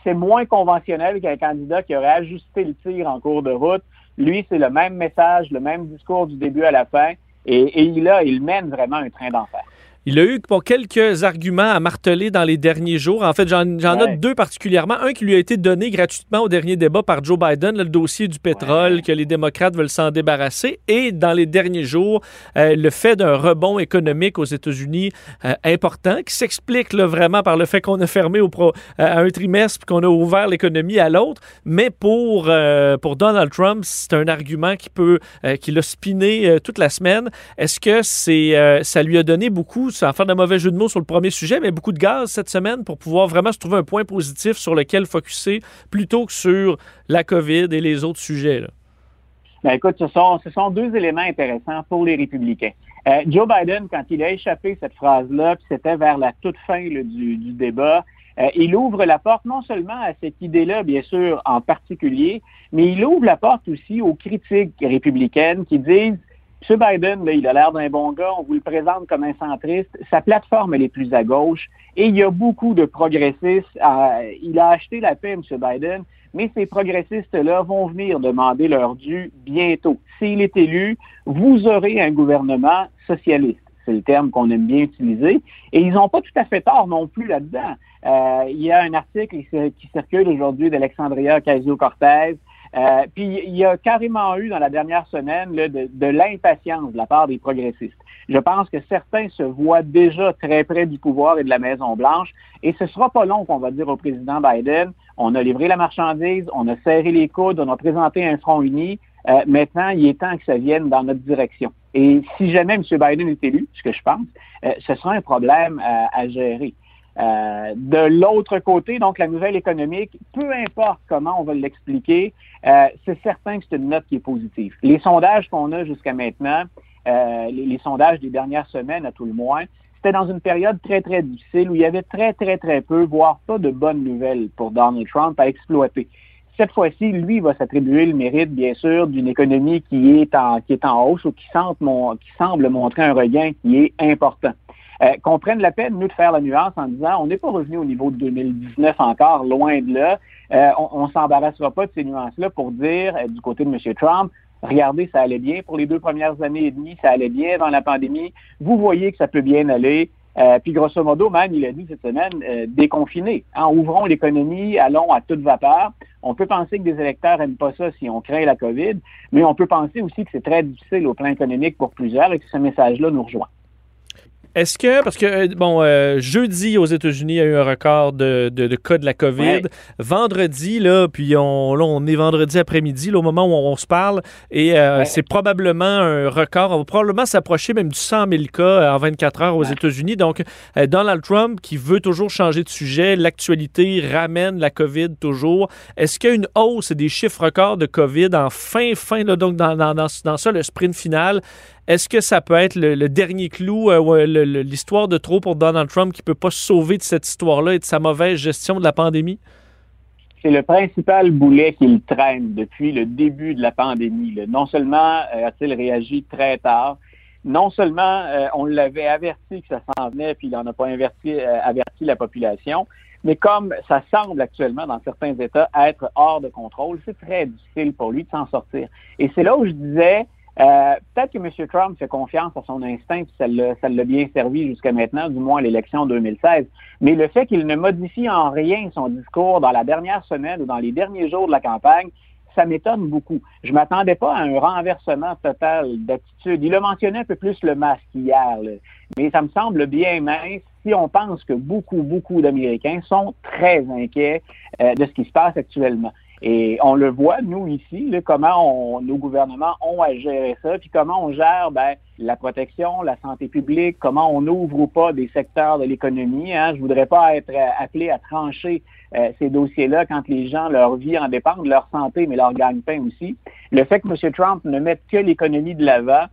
c'est moins conventionnel qu'un candidat qui aurait ajusté le tir en cours de route. Lui, c'est le même message, le même discours du début à la fin, et, et il il mène vraiment un train d'enfer. Il a eu pour quelques arguments à marteler dans les derniers jours. En fait, j'en ouais. note deux particulièrement. Un qui lui a été donné gratuitement au dernier débat par Joe Biden, le dossier du pétrole, ouais. que les démocrates veulent s'en débarrasser. Et dans les derniers jours, euh, le fait d'un rebond économique aux États-Unis euh, important, qui s'explique vraiment par le fait qu'on a fermé au pro, euh, à un trimestre puis qu'on a ouvert l'économie à l'autre. Mais pour, euh, pour Donald Trump, c'est un argument qui peut, euh, qui l'a spiné toute la semaine. Est-ce que c'est, ça lui a donné beaucoup sans faire de mauvais jeu de mots sur le premier sujet, mais beaucoup de gaz cette semaine pour pouvoir vraiment se trouver un point positif sur lequel focuser plutôt que sur la COVID et les autres sujets. Là. Ben écoute, ce sont, ce sont deux éléments intéressants pour les républicains. Euh, Joe Biden, quand il a échappé cette phrase-là, puis c'était vers la toute fin du, du, débat, euh, il ouvre la porte non seulement à cette idée-là, bien sûr, en particulier, mais il ouvre la porte aussi aux critiques républicaines qui disent M. Biden, il a l'air d'un bon gars, on vous le présente comme un centriste. Sa plateforme, elle est plus à gauche et il y a beaucoup de progressistes. Euh, il a acheté la paix, M. Biden, mais ces progressistes-là vont venir demander leur dû bientôt. S'il est élu, vous aurez un gouvernement socialiste. C'est le terme qu'on aime bien utiliser. Et ils n'ont pas tout à fait tort non plus là-dedans. Euh, il y a un article qui, qui circule aujourd'hui d'Alexandria Casio-Cortez Euh, puis il y a carrément eu dans la dernière semaine de, de l'impatience de la part des progressistes. Je pense que certains se voient déjà très près du pouvoir et de la Maison-Blanche et ce sera pas long qu'on va dire au président Biden, on a livré la marchandise, on a serré les coudes, on a présenté un front uni, euh, maintenant, il est temps que ça vienne dans notre direction. Et si jamais M. Biden est élu, ce que je pense, euh, ce sera un problème à, à gérer. Euh, de l'autre côté, donc la nouvelle économique, peu importe comment on va l'expliquer, euh, c'est certain que c'est une note qui est positive. Les sondages qu'on a jusqu'à maintenant, euh, les, sondages des dernières semaines à tout le moins, c'était dans une période très, très difficile où il y avait très, très, très peu, voire pas de bonnes nouvelles pour Donald Trump à exploiter. Cette fois-ci, lui va s'attribuer le mérite, bien sûr, d'une économie qui est en, qui est en hausse ou qui semble montrer un regain qui est important. Euh, qu'on prenne la peine, nous, de faire la nuance en disant on n'est pas revenu au niveau de 2019 encore, loin de là. Euh, on ne s'embarrassera pas de ces nuances-là pour dire, euh, du côté de M. Trump, regardez, ça allait bien pour les deux premières années et demie, ça allait bien avant la pandémie. Vous voyez que ça peut bien aller. Euh, puis grosso modo, même, il a dit cette semaine, euh, déconfiner. En ouvrons l'économie, allons à toute vapeur. On peut penser que des électeurs n'aiment pas ça si on craint la COVID, mais on peut penser aussi que c'est très difficile au plan économique pour plusieurs et que ce message-là nous rejoint. Est-ce que, parce que, euh, bon, euh, jeudi aux États-Unis, il y a eu un record de, de, de cas de la COVID. Ouais. Vendredi, là, puis on, là, on est vendredi après-midi, au moment où on, on, se parle, et euh, ouais. c'est probablement un record. On va probablement s'approcher même du 100 000 cas en 24 heures aux ouais. États-Unis. Donc, euh, Donald Trump, qui veut toujours changer de sujet, l'actualité ramène la COVID toujours. Est-ce qu'il y a une hausse des chiffres records de COVID en fin, fin, là, donc dans, dans, dans, dans ça, le sprint final? Est-ce que ça peut être le, dernier clou, euh, l'histoire de trop pour Donald Trump qui ne peut pas se sauver de cette histoire-là et de sa mauvaise gestion de la pandémie? C'est le principal boulet qu'il traîne depuis le début de la pandémie. Non seulement euh, a-t-il réagi très tard, non seulement euh, on l'avait averti que ça s'en venait, puis il n'en a pas averti, euh, averti la population, mais comme ça semble actuellement dans certains États être hors de contrôle, c'est très difficile pour lui de s'en sortir. Et c'est là où je disais, euh, peut-être que M. Trump fait confiance à son instinct, puis ça l'a bien servi jusqu'à maintenant, du moins à l'élection 2016. Mais le fait qu'il ne modifie en rien son discours dans la dernière semaine ou dans les derniers jours de la campagne, ça m'étonne beaucoup. Je m'attendais pas à un renversement total d'attitude. Il a mentionné un peu plus le masque hier, là. mais ça me semble bien mince si on pense que beaucoup, beaucoup d'Américains sont très inquiets euh, de ce qui se passe actuellement. Et on le voit, nous, ici, là, comment on, nos gouvernements ont à gérer ça, puis comment on gère ben, la protection, la santé publique, comment on ouvre ou pas des secteurs de l'économie. Hein. Je voudrais pas être appelé à trancher euh, ces dossiers-là quand les gens, leur vie en dépend, de leur santé, mais leur gagne-pain aussi. Le fait que M. Trump ne mette que l'économie de l'avant,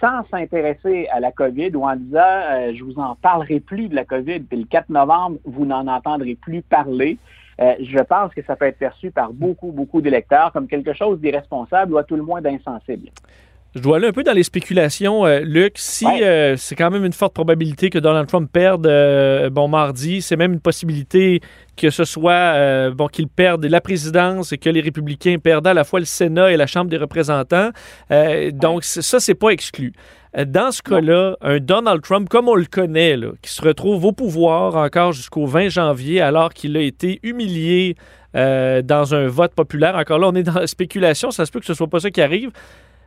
sans s'intéresser à la COVID ou en disant euh, je vous en parlerai plus de la COVID, puis le 4 novembre, vous n'en entendrez plus parler. Euh, je pense que ça peut être perçu par beaucoup, beaucoup d'électeurs comme quelque chose d'irresponsable ou à tout le moins d'insensible. Je dois aller un peu dans les spéculations, euh, Luc. Si ouais. euh, c'est quand même une forte probabilité que Donald Trump perde euh, bon mardi, c'est même une possibilité que ce soit bon qu'il perde la présidence et que les républicains perdent à la fois le Sénat et la Chambre des représentants. Donc ça, c'est pas exclu. Euh, Dans ce cas-là, un Donald Trump comme on le connaît, là, qui se retrouve au pouvoir encore jusqu'au 20 janvier, alors qu'il a été humilié euh, dans un vote populaire. Encore là, on est dans la spéculation. Ça se peut que ce soit pas ça qui arrive.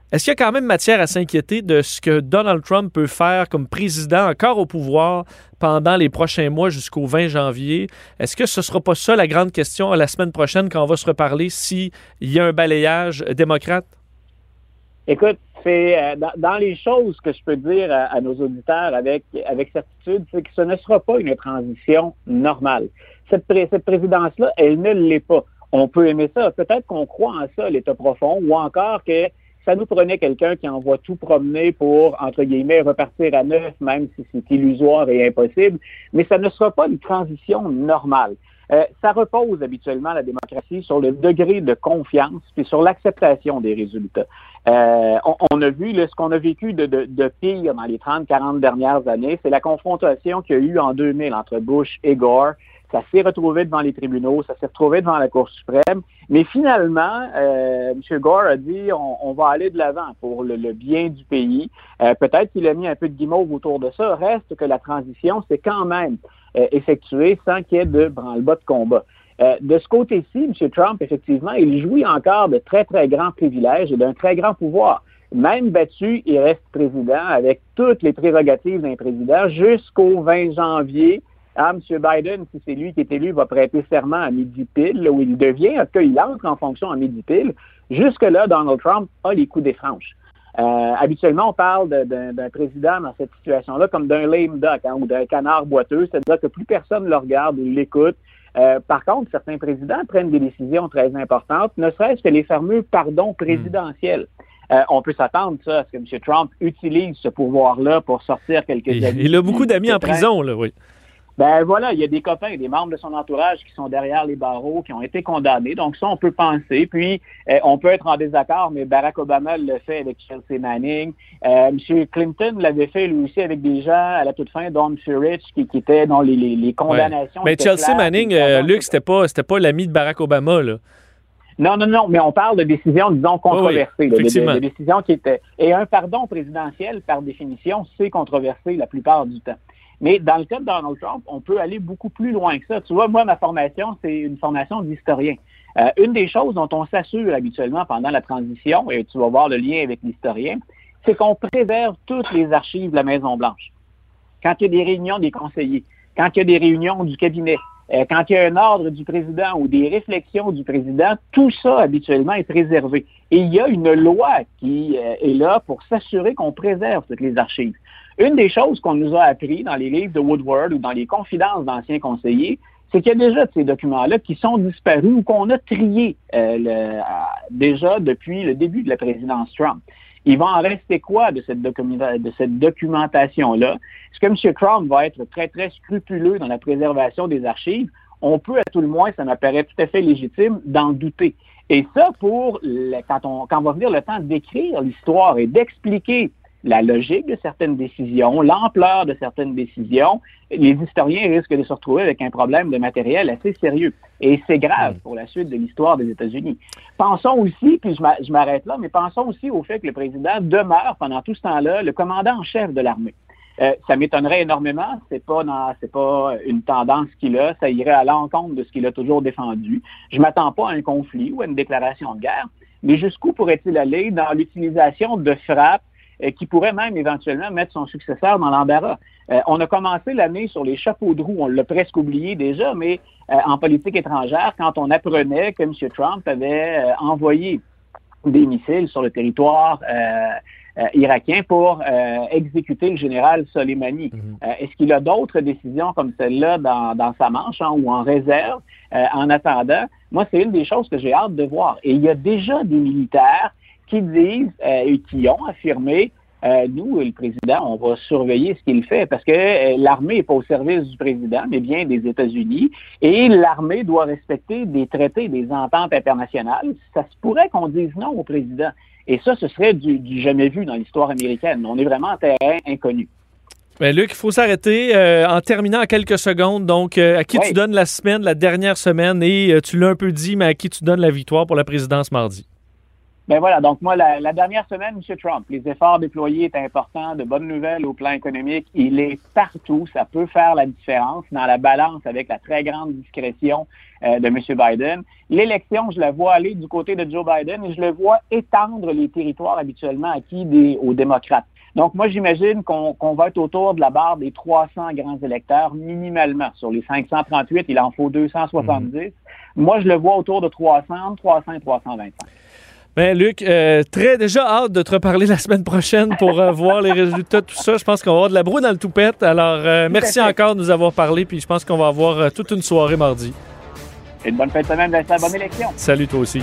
Est-ce qu'il y a quand même matière à s'inquiéter de ce que Donald Trump peut faire comme président encore au pouvoir pendant les prochains mois jusqu'au 20 janvier? Est-ce que ce ne sera pas ça la grande question la semaine prochaine quand on va se reparler s'il y a un balayage démocrate? Écoute, c'est euh, dans, les choses que je peux dire à, nos auditeurs avec, certitude, c'est que ce ne sera pas une transition normale. Cette, cette présidence-là, elle ne l'est pas. On peut aimer ça. Peut-être qu'on croit en ça, l'État profond, ou encore que ça nous prenait quelqu'un qui envoie tout promener pour, entre guillemets, repartir à neuf, même si c'est illusoire et impossible, mais ça ne sera pas une transition normale. Euh, ça repose habituellement la démocratie sur le degré de confiance puis sur l'acceptation des résultats. Euh, on, a vu là, ce qu'on a vécu de, de, de, pire dans les 30-40 dernières années, c'est la confrontation qu'il y a eu en 2000 entre Bush et Gore. Ça s'est retrouvé devant les tribunaux, ça s'est retrouvé devant la Cour suprême. Mais finalement, euh, M. Gore a dit on, on va aller de l'avant pour le, le, bien du pays. Euh, Peut-être qu'il a mis un peu de guimauve autour de ça. Reste que la transition, c'est quand même euh, effectuée sans qu'il y ait de branle-bas de combat. Euh, de ce côté-ci, M. Trump, effectivement, il jouit encore de très, très grands privilèges et d'un très grand pouvoir. Même battu, il reste président avec toutes les prérogatives d'un président jusqu'au 20 janvier. Ah, M. Biden, si c'est lui qui est élu, va prêter serment à midi pile, où il devient, en tout cas, il entre en fonction à midi pile. Jusque-là, Donald Trump a les coups des franches. Euh, habituellement, on parle d'un président dans cette situation-là comme d'un lame duck hein, ou d'un canard boiteux, c'est-à-dire que plus personne le regarde ou l'écoute. Euh, par contre, certains présidents prennent des décisions très importantes, ne serait-ce que les fameux pardons présidentiels. Euh, on peut s'attendre à ce que M. Trump utilise ce pouvoir-là pour sortir quelques il, amis. Il a beaucoup d'amis en prison, là, oui. Ben voilà, il y a des copains, des membres de son entourage qui sont derrière les barreaux, qui ont été condamnés. Donc ça, on peut penser. Puis, euh, on peut être en désaccord, mais Barack Obama le fait avec Chelsea Manning. Euh, M. Clinton l'avait fait lui aussi avec des gens à la toute fin, dont M. Rich, qui, qui était dans les, les, les condamnations. Mais Chelsea Manning, euh, Luc, c'était pas, c'était pas l'ami de Barack Obama, là. Non, non, non, mais on parle de décisions, disons, controversées. Oui, de, de, de, décisions qui étaient. Et un pardon présidentiel, par définition, c'est controversé la plupart du temps. Mais dans le cas de Donald Trump, on peut aller beaucoup plus loin que ça. Tu vois, moi, ma formation, c'est une formation d'historien. Euh, une des choses dont on s'assure habituellement pendant la transition, et tu vas voir le lien avec l'historien, c'est qu'on préserve toutes les archives de la Maison-Blanche. Quand il y a des réunions des conseillers, quand il y a des réunions du cabinet, euh, quand il y a un ordre du président ou des réflexions du président, tout ça habituellement est préservé. Et il y a une loi qui euh, est là pour s'assurer qu'on préserve toutes les archives. Une des choses qu'on nous a appris dans les livres de Woodward ou dans les confidences d'anciens conseillers, c'est qu'il y a déjà de ces documents-là qui sont disparus ou qu'on a triés euh, déjà depuis le début de la présidence Trump. Il va en rester quoi de cette, documentation-là? Est-ce que M. Trump va être très, très scrupuleux dans la préservation des archives? On peut, à tout le moins, ça m'apparaît tout à fait légitime, d'en douter. Et ça, pour le, quand, on, quand va venir le temps d'écrire l'histoire et d'expliquer la logique de certaines décisions, l'ampleur de certaines décisions, les historiens risquent de se retrouver avec un problème de matériel assez sérieux. Et c'est grave pour la suite de l'histoire des États-Unis. Pensons aussi, puis je m'arrête là, mais pensons aussi au fait que le président demeure pendant tout ce temps-là le commandant en chef de l'armée. Euh, ça m'étonnerait énormément. C'est pas c'est pas une tendance qu'il a. Ça irait à l'encontre de ce qu'il a toujours défendu. Je m'attends pas à un conflit ou à une déclaration de guerre. Mais jusqu'où pourrait-il aller dans l'utilisation de frappes qui pourrait même éventuellement mettre son successeur dans l'embarras. Euh, on a commencé l'année sur les chapeaux de roue, on l'a presque oublié déjà, mais euh, en politique étrangère, quand on apprenait que M. Trump avait euh, envoyé des missiles sur le territoire euh, irakien pour exécuter le général Soleimani. Est-ce qu'il a d'autres décisions comme celle-là dans, dans, sa manche hein, ou en réserve? En attendant? Moi, c'est une des choses que j'ai hâte de voir. Et il y a déjà des militaires qui disent euh, et qui ont affirmé euh, nous, le président, on va surveiller ce qu'il fait parce que euh, l'armée n'est pas au service du président, mais bien des États-Unis. Et l'armée doit respecter des traités, des ententes internationales. Ça se pourrait qu'on dise non au président. Et ça, ce serait du, du jamais vu dans l'histoire américaine. On est vraiment en terrain inconnu. Mais Luc, il faut s'arrêter en terminant en quelques secondes. Donc, à qui Oui. tu donnes la semaine, la dernière semaine, et tu l'as un peu dit, mais à qui tu donnes la victoire pour la présidence mardi? Ben voilà, donc moi, la, la, dernière semaine, M. Trump, les efforts déployés est important, de bonnes nouvelles au plan économique. Il est partout, ça peut faire la différence dans la balance avec la très grande discrétion euh, de M. Biden. L'élection, je la vois aller du côté de Joe Biden et je le vois étendre les territoires habituellement acquis des, aux démocrates. Donc, moi, j'imagine qu'on va être autour de la barre des 300 grands électeurs minimalement. Sur les 538, il en faut 270. Moi, je le vois autour de 300, 300 et 325. Ben, Luc, euh, très déjà hâte de te reparler la semaine prochaine pour euh, *laughs* voir les résultats de tout ça. Je pense qu'on va avoir de la brouille dans le toupette. Alors, euh, merci encore de nous avoir parlé, puis je pense qu'on va avoir euh, toute une soirée mardi. Une bonne fin de semaine, Vincent. Bonne élection. Salut toi aussi.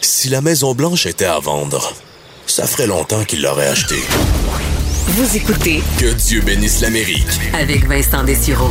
Si la Maison Blanche était à vendre, ça ferait longtemps qu'il l'aurait achetée. Vous écoutez Que Dieu bénisse l'Amérique. avec Vincent Dessureau.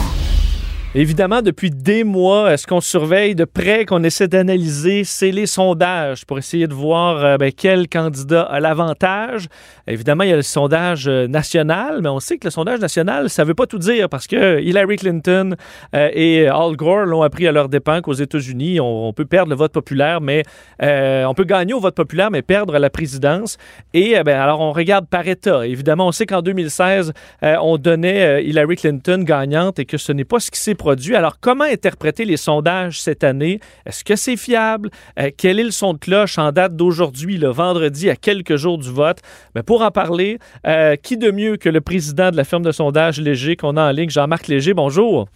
Évidemment, depuis des mois, ce qu'on surveille de près, qu'on essaie d'analyser, c'est les sondages pour essayer de voir euh, ben, quel candidat a l'avantage. Évidemment, il y a le sondage euh, national, mais on sait que le sondage national, ça ne veut pas tout dire parce que Hillary Clinton euh, et Al Gore l'ont appris à leur dépens qu'aux États-Unis, on, peut perdre le vote populaire, mais on peut gagner au vote populaire, mais perdre la présidence. Et ben, alors, on regarde par État. Évidemment, on sait qu'en 2016, on donnait Hillary Clinton gagnante et que ce n'est pas ce qui s'est Alors, comment interpréter les sondages cette année? Est-ce que c'est fiable? Euh, quel est le son de cloche en date d'aujourd'hui, le vendredi, à quelques jours du vote? Mais pour en parler, euh, qui de mieux que le président de la firme de sondage Léger qu'on a en ligne, Jean-Marc Léger? Bonjour.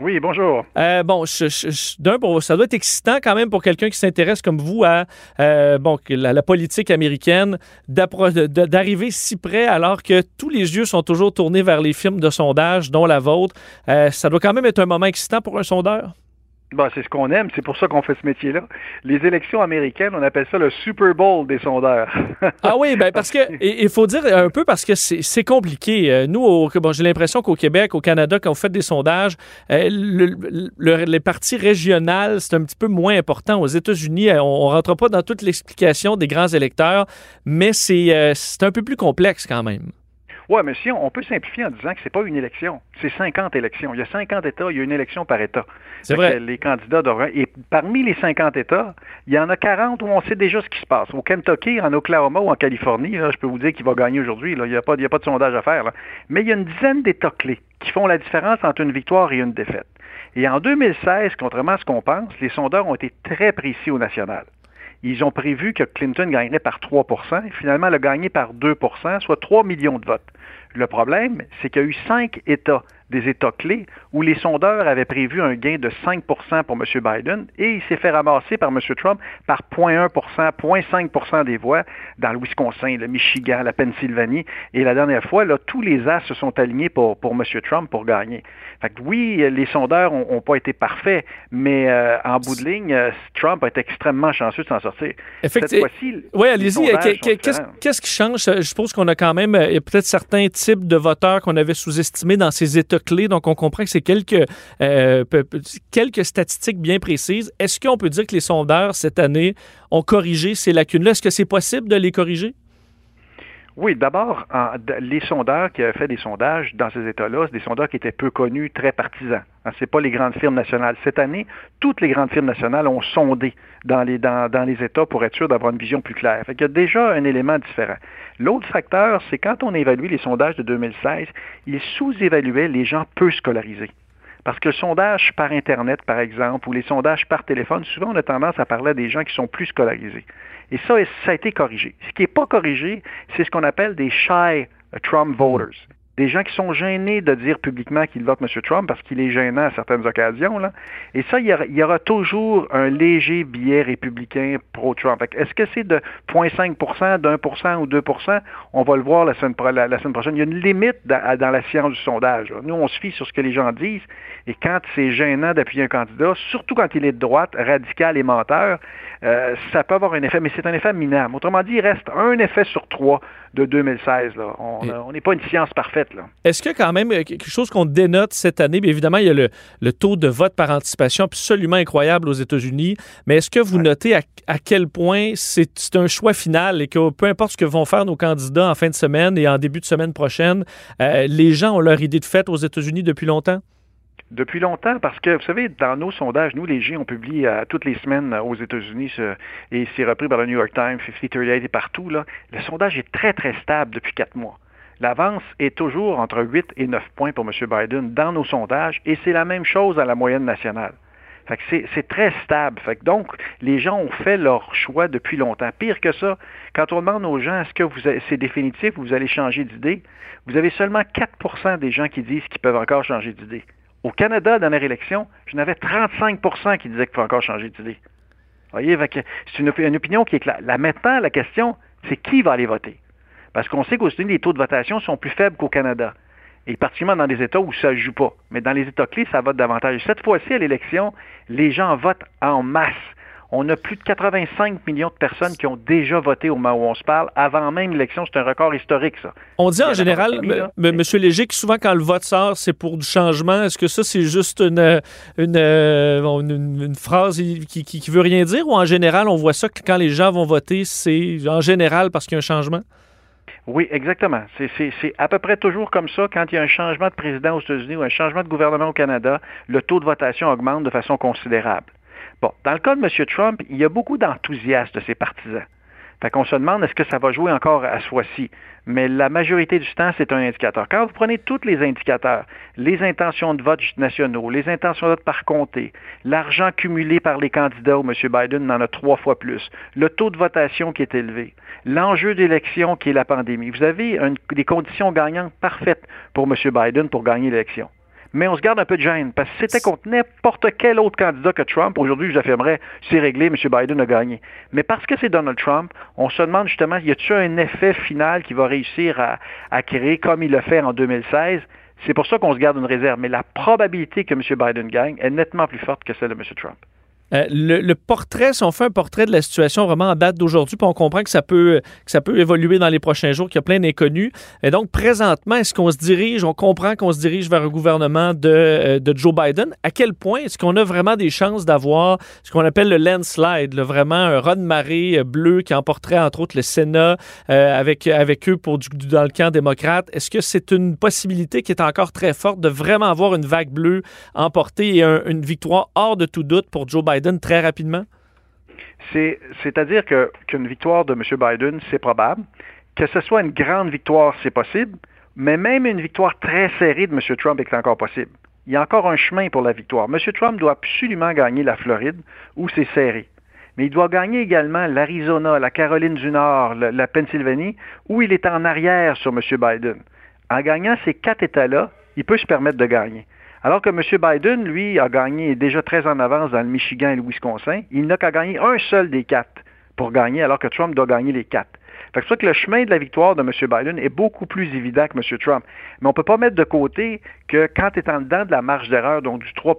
Oui, bonjour. Euh, bon, d'un, ça doit être excitant quand même pour quelqu'un qui s'intéresse comme vous à bon, la, politique américaine d'arriver si près alors que tous les yeux sont toujours tournés vers les firmes de sondage, dont la vôtre. Euh, ça doit quand même être un moment excitant pour un sondeur? Ben, c'est ce qu'on aime, c'est pour ça qu'on fait ce métier-là. Les élections américaines, on appelle ça le Super Bowl des sondeurs. *laughs* ah oui, ben parce que il faut dire un peu parce que c'est compliqué. Euh, nous, au, bon, j'ai l'impression qu'au Québec, au Canada, quand on fait des sondages, euh, les partis régionales, c'est un petit peu moins important. Aux États-Unis, euh, on, ne rentre pas dans toute l'explication des grands électeurs, mais c'est un peu plus complexe quand même. Oui, mais si on, peut simplifier en disant que c'est pas une élection, c'est 50 élections. Il y a 50 États, il y a une élection par État. C'est vrai. Les candidats devraient. Et parmi les 50 États, il y en a 40 où on sait déjà ce qui se passe. Au Kentucky, en Oklahoma ou en Californie, je peux vous dire qu'il va gagner aujourd'hui. Il n'y a, pas, a pas de sondage à faire. Mais il y a une dizaine d'États clés qui font la différence entre une victoire et une défaite. Et en 2016, contrairement à ce qu'on pense, les sondeurs ont été très précis au national. Ils ont prévu que Clinton gagnerait par 3 et finalement, elle a gagné par 2% soit 3 millions de votes. Le problème, c'est qu'il y a eu cinq États, des États clés, où les sondeurs avaient prévu un gain de 5% pour M. Biden et il s'est fait ramasser par M. Trump par 0,1% 0,5% des voix dans le Wisconsin, le Michigan, la Pennsylvanie. Et la dernière fois, là, tous les as se sont alignés pour, pour M. Trump pour gagner. Fait que oui, les sondeurs n'ont pas été parfaits, mais euh, en bout de ligne, euh, Trump a été extrêmement chanceux de s'en sortir. Effectivement. Oui, allez-y. Qu'est-ce qui change? Je suppose qu'on a quand même euh, peut-être certains types de voteurs qu'on avait sous-estimés dans ces États Donc, on comprend que c'est quelques, quelques statistiques bien précises. Est-ce qu'on peut dire que les sondeurs, cette année, ont corrigé ces lacunes-là? Est-ce que c'est possible de les corriger? Oui, d'abord, les sondeurs qui avaient fait des sondages dans ces États-là, c'est des sondeurs qui étaient peu connus, très partisans. Hein, Ce n'est pas les grandes firmes nationales. Cette année, toutes les grandes firmes nationales ont sondé dans les, dans, les États pour être sûr d'avoir une vision plus claire. Il y a déjà un élément différent. L'autre facteur, c'est quand on évalue les sondages de 2016, ils sous-évaluaient les gens peu scolarisés. Parce que le sondage par Internet, par exemple, ou les sondages par téléphone, souvent on a tendance à parler à des gens qui sont plus scolarisés. Et ça, ça a été corrigé. Ce qui n'est pas corrigé, c'est ce qu'on appelle des shy Trump voters des gens qui sont gênés de dire publiquement qu'ils votent M. Trump parce qu'il est gênant à certaines occasions. Et ça, il y, aura, toujours un léger biais républicain pro-Trump. Est-ce que c'est de 0,5% d'1 ou 2% On va le voir la semaine, prochaine. Il y a une limite dans, la science du sondage. Nous, on se fie sur ce que les gens disent. Et quand c'est gênant d'appuyer un candidat, surtout quand il est de droite, radical et menteur, euh, ça peut avoir un effet, mais c'est un effet minable. Autrement dit, il reste un effet sur trois de 2016. On n'est pas une science parfaite. Est-ce a quand même euh, quelque chose qu'on dénote cette année? Bien évidemment, il y a le, taux de vote par anticipation absolument incroyable aux États-Unis, mais est-ce que vous notez à, quel point c'est un choix final et que peu importe ce que vont faire nos candidats en fin de semaine et en début de semaine prochaine, euh, les gens ont leur idée de fête aux États-Unis depuis longtemps? Depuis longtemps, parce que, vous savez, dans nos sondages, nous, les G, on publie euh, toutes les semaines euh, aux États-Unis, et c'est repris par le New York Times, 5038 et partout. Le sondage est très, très stable depuis quatre mois. L'avance est toujours entre 8 et 9 points pour M. Biden dans nos sondages, et c'est la même chose à la moyenne nationale. c'est très stable. donc, les gens ont fait leur choix depuis longtemps. Pire que ça, quand on demande aux gens est-ce que c'est définitif, vous allez changer d'idée, vous avez seulement 4% des gens qui disent qu'ils peuvent encore changer d'idée. Au Canada, dernière élection, je n'avais 35% qui disaient qu'il faut encore changer d'idée. Voyez, c'est une, opinion qui est claire. Là, maintenant, la question, c'est qui va aller voter? Parce qu'on sait qu'aux États-Unis, les taux de votation sont plus faibles qu'au Canada. Et particulièrement dans des États où ça ne joue pas. Mais dans les États clés, ça vote davantage. Cette fois-ci, à l'élection, les gens votent en masse. On a plus de 85 millions de personnes qui ont déjà voté au moment où on se parle. Avant même l'élection, c'est un record historique, ça. On dit en général, M. Léger, que souvent quand le vote sort, c'est pour du changement. Est-ce que ça, c'est juste une, une, une, phrase qui, qui, qui veut rien dire ou en général, on voit ça que quand les gens vont voter, c'est en général parce qu'il y a un changement? Oui, exactement. C'est à peu près toujours comme ça. Quand il y a un changement de président aux États-Unis ou un changement de gouvernement au Canada, le taux de votation augmente de façon considérable. Bon, dans le cas de M. Trump, il y a beaucoup d'enthousiasme de ses partisans. Fait qu'on se demande est-ce que ça va jouer encore à ce fois-ci? Mais la majorité du temps, c'est un indicateur. Quand vous prenez tous les indicateurs, les intentions de vote nationaux, les intentions de vote par comté, l'argent cumulé par les candidats où M. Biden en a trois fois plus, le taux de votation qui est élevé, l'enjeu d'élection qui est la pandémie, vous avez des conditions gagnantes parfaites pour M. Biden pour gagner l'élection mais on se garde un peu de gêne. Parce que si c'était contre n'importe quel autre candidat que Trump, aujourd'hui, je c'est réglé, M. Biden a gagné. Mais parce que c'est Donald Trump, on se demande justement, y a-t-il un effet final qui va réussir à, créer comme il l'a fait en 2016? C'est pour ça qu'on se garde une réserve. Mais la probabilité que M. Biden gagne est nettement plus forte que celle de M. Trump. Euh, le, portrait, si on fait un portrait de la situation vraiment en date d'aujourd'hui, puis on comprend que ça peut que ça peut évoluer dans les prochains jours, qu'il y a plein d'inconnus. Et donc, présentement, est-ce qu'on se dirige, on comprend qu'on se dirige vers un gouvernement de, euh, Joe Biden? À quel point est-ce qu'on a vraiment des chances d'avoir ce qu'on appelle le landslide, vraiment un raz de marée euh, bleu qui emporterait entre autres le Sénat avec, avec eux pour du, dans le camp démocrate? Est-ce que c'est une possibilité qui est encore très forte de vraiment avoir une vague bleue emportée et une victoire hors de tout doute pour Joe Biden? C'est-à-dire qu'une victoire de M. Biden, c'est probable. Que ce soit une grande victoire, c'est possible. Mais même une victoire très serrée de M. Trump est encore possible. Il y a encore un chemin pour la victoire. M. Trump doit absolument gagner la Floride, où c'est serré. Mais il doit gagner également l'Arizona, la Caroline du Nord, la Pennsylvanie, où il est en arrière sur M. Biden. En gagnant ces quatre États-là, il peut se permettre de gagner. Alors que M. Biden, lui, a gagné déjà très en avance dans le Michigan et le Wisconsin. Il n'a qu'à gagner un seul des quatre pour gagner, alors que Trump doit gagner les quatre. C'est pour ça que le chemin de la victoire de M. Biden est beaucoup plus évident que M. Trump. Mais on ne peut pas mettre de côté que quand tu es en dedans de la marge d'erreur, donc du 3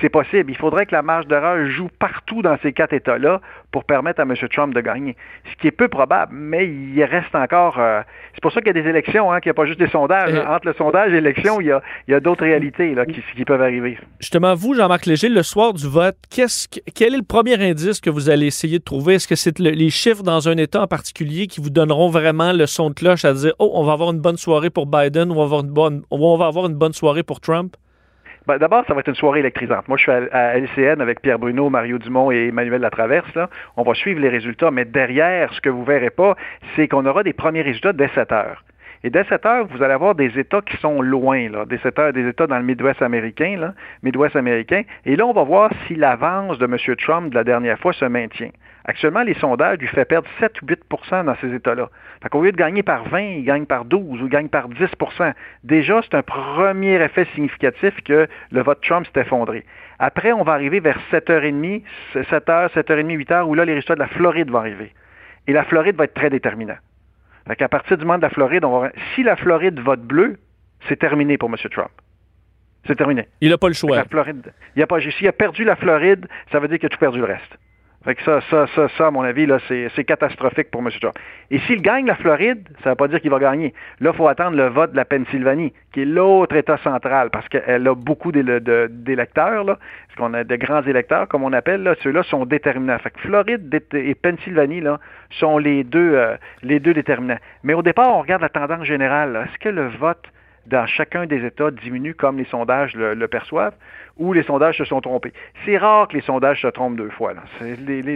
c'est possible. Il faudrait que la marge d'erreur joue partout dans ces quatre États-là pour permettre à M. Trump de gagner. Ce qui est peu probable, mais il reste encore. Euh, c'est pour ça qu'il y a des élections, hein, qu'il n'y a pas juste des sondages. Euh, Entre le sondage et l'élection, il y a, d'autres réalités là, qui, peuvent arriver. Justement, vous, Jean-Marc Léger, le soir du vote, quel est le premier indice que vous allez essayer de trouver? Est-ce que c'est les chiffres dans un État en particulier qui vous donneront vraiment le son de cloche à dire Oh, on va avoir une bonne soirée pour Biden ou on va avoir une bonne, on va avoir une bonne soirée pour Trump? Ben, D'abord, ça va être une soirée électrisante. Moi, je suis à, LCN avec Pierre Bruno, Mario Dumont et Emmanuel Latraverse. On va suivre les résultats, mais derrière, ce que vous verrez pas, c'est qu'on aura des premiers résultats dès 7 heures. Et dès 7 heures, vous allez avoir des États qui sont loin, là, des, États, des États dans le Midwest américain, Midwest américain. Et là, on va voir si l'avance de M. Trump de la dernière fois se maintient. Actuellement, les sondages lui font perdre 7 ou 8% dans ces États-là. Fait qu'au lieu de gagner par 20, il gagne par 12 ou il gagne par 10% Déjà, c'est un premier effet significatif que le vote Trump s'est effondré. Après, on va arriver vers 7h30, 7h, 7h30, 8h, où là, les résultats de la Floride vont arriver. Et la Floride va être très déterminant. Fait qu'à partir du moment de la Floride, on va... si la Floride vote bleu, c'est terminé pour M. Trump. C'est terminé. Il n'a pas le choix. La Floride, il a pas, s'il a perdu la Floride, ça veut dire qu'il a tout perdu le reste. Fait que ça, ça, ça, ça, à mon avis, c'est catastrophique pour M. Trump. Et s'il gagne la Floride, ça ne veut pas dire qu'il va gagner. Là, il faut attendre le vote de la Pennsylvanie, qui est l'autre État central, parce qu'elle a beaucoup d'électeurs, là, parce qu'on a de grands électeurs, comme on appelle, là, ceux-là sont déterminants. Fait que Floride et Pennsylvanie, sont les deux, euh, les deux déterminants. Mais au départ, on regarde la tendance générale. Est-ce que le vote dans chacun des États diminue comme les sondages le perçoivent? où les sondages se sont trompés. C'est rare que les sondages se trompent deux fois.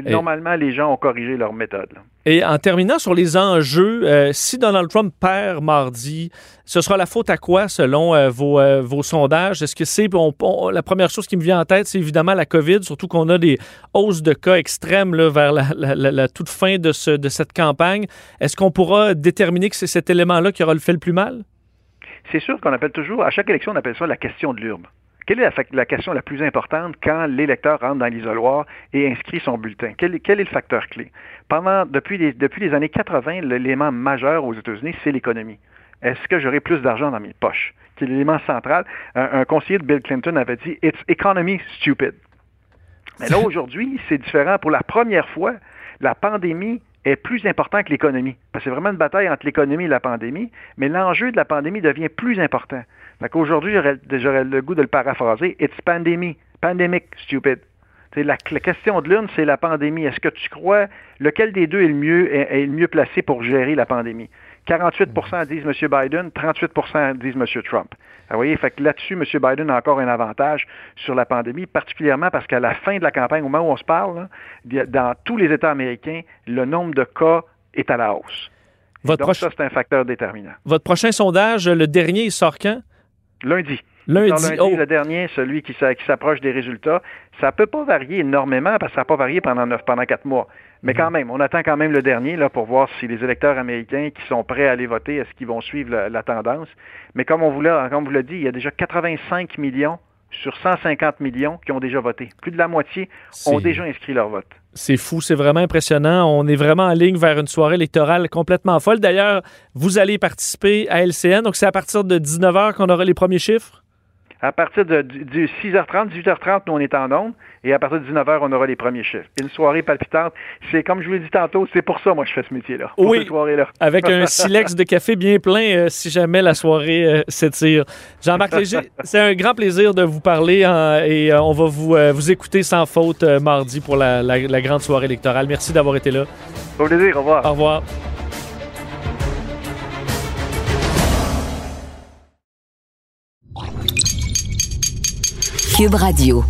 normalement, les gens ont corrigé leur méthode. Et en terminant sur les enjeux, euh, si Donald Trump perd mardi, ce sera la faute à quoi selon euh, euh, vos, sondages? Est-ce que c'est la première chose qui me vient en tête, c'est évidemment la COVID, surtout qu'on a des hausses de cas extrêmes vers la, toute fin de, ce, de cette campagne. Est-ce qu'on pourra déterminer que c'est cet élément-là qui aura le fait le plus mal? C'est sûr qu'on appelle toujours, à chaque élection, on appelle ça la question de l'urbe. Quelle est la, question la plus importante quand l'électeur rentre dans l'isoloir et inscrit son bulletin? Quel, est le facteur clé? Pendant, depuis, les, depuis les années 80, l'élément majeur aux États-Unis, c'est l'économie. Est-ce que j'aurai plus d'argent dans mes poches? C'est l'élément central. Un, conseiller de Bill Clinton avait dit It's economy stupid. Mais là, *laughs* aujourd'hui, c'est différent. Pour la première fois, la pandémie est plus importante que l'économie. Parce c'est vraiment une bataille entre l'économie et la pandémie, mais l'enjeu de la pandémie devient plus important. Fait qu'aujourd'hui, j'aurais le goût de le paraphraser. It's pandemic. Pandemic, stupid. La, question de l'une, c'est la pandémie. Est-ce que tu crois lequel des deux est est, le mieux placé pour gérer la pandémie? 48% disent M. Biden, 38% disent M. Trump. Vous voyez, fait que là-dessus, M. Biden a encore un avantage sur la pandémie, particulièrement parce qu'à la fin de la campagne, au moment où on se parle, dans tous les États américains, le nombre de cas est à la hausse. Votre Donc ça, c'est un facteur déterminant. Votre prochain sondage, le dernier, il sort quand? Lundi. Lundi, oh. le dernier, celui qui, s'approche des résultats. Ça ne peut pas varier énormément parce que ça n'a pas varié pendant, pendant quatre mois. Mais quand mhm. même, on attend quand même le dernier là, pour voir si les électeurs américains qui sont prêts à aller voter, est-ce qu'ils vont suivre la, tendance. Mais comme on vous l'a dit, il y a déjà 85 millions sur 150 millions qui ont déjà voté. Plus de la moitié ont déjà inscrit leur vote. C'est fou, c'est vraiment impressionnant. On est vraiment en ligne vers une soirée électorale complètement folle. D'ailleurs, vous allez participer à LCN, donc c'est à partir de 19h qu'on aura les premiers chiffres? À partir de, 6h30, 18h30, nous, on est en onde. Et à partir de 19h, on aura les premiers chiffres. Une soirée palpitante. C'est comme je vous l'ai dit tantôt, c'est pour ça, moi, je fais ce métier-là. Oui. Soirée-là. Avec un *laughs* silex de café bien plein euh, si jamais la soirée euh, s'étire. Jean-Marc Léger, *laughs* c'est un grand plaisir de vous parler et euh, on va vous, vous écouter sans faute mardi pour la, la, grande soirée électorale. Merci d'avoir été là. Au plaisir. Au revoir. Au revoir. Cube Radio.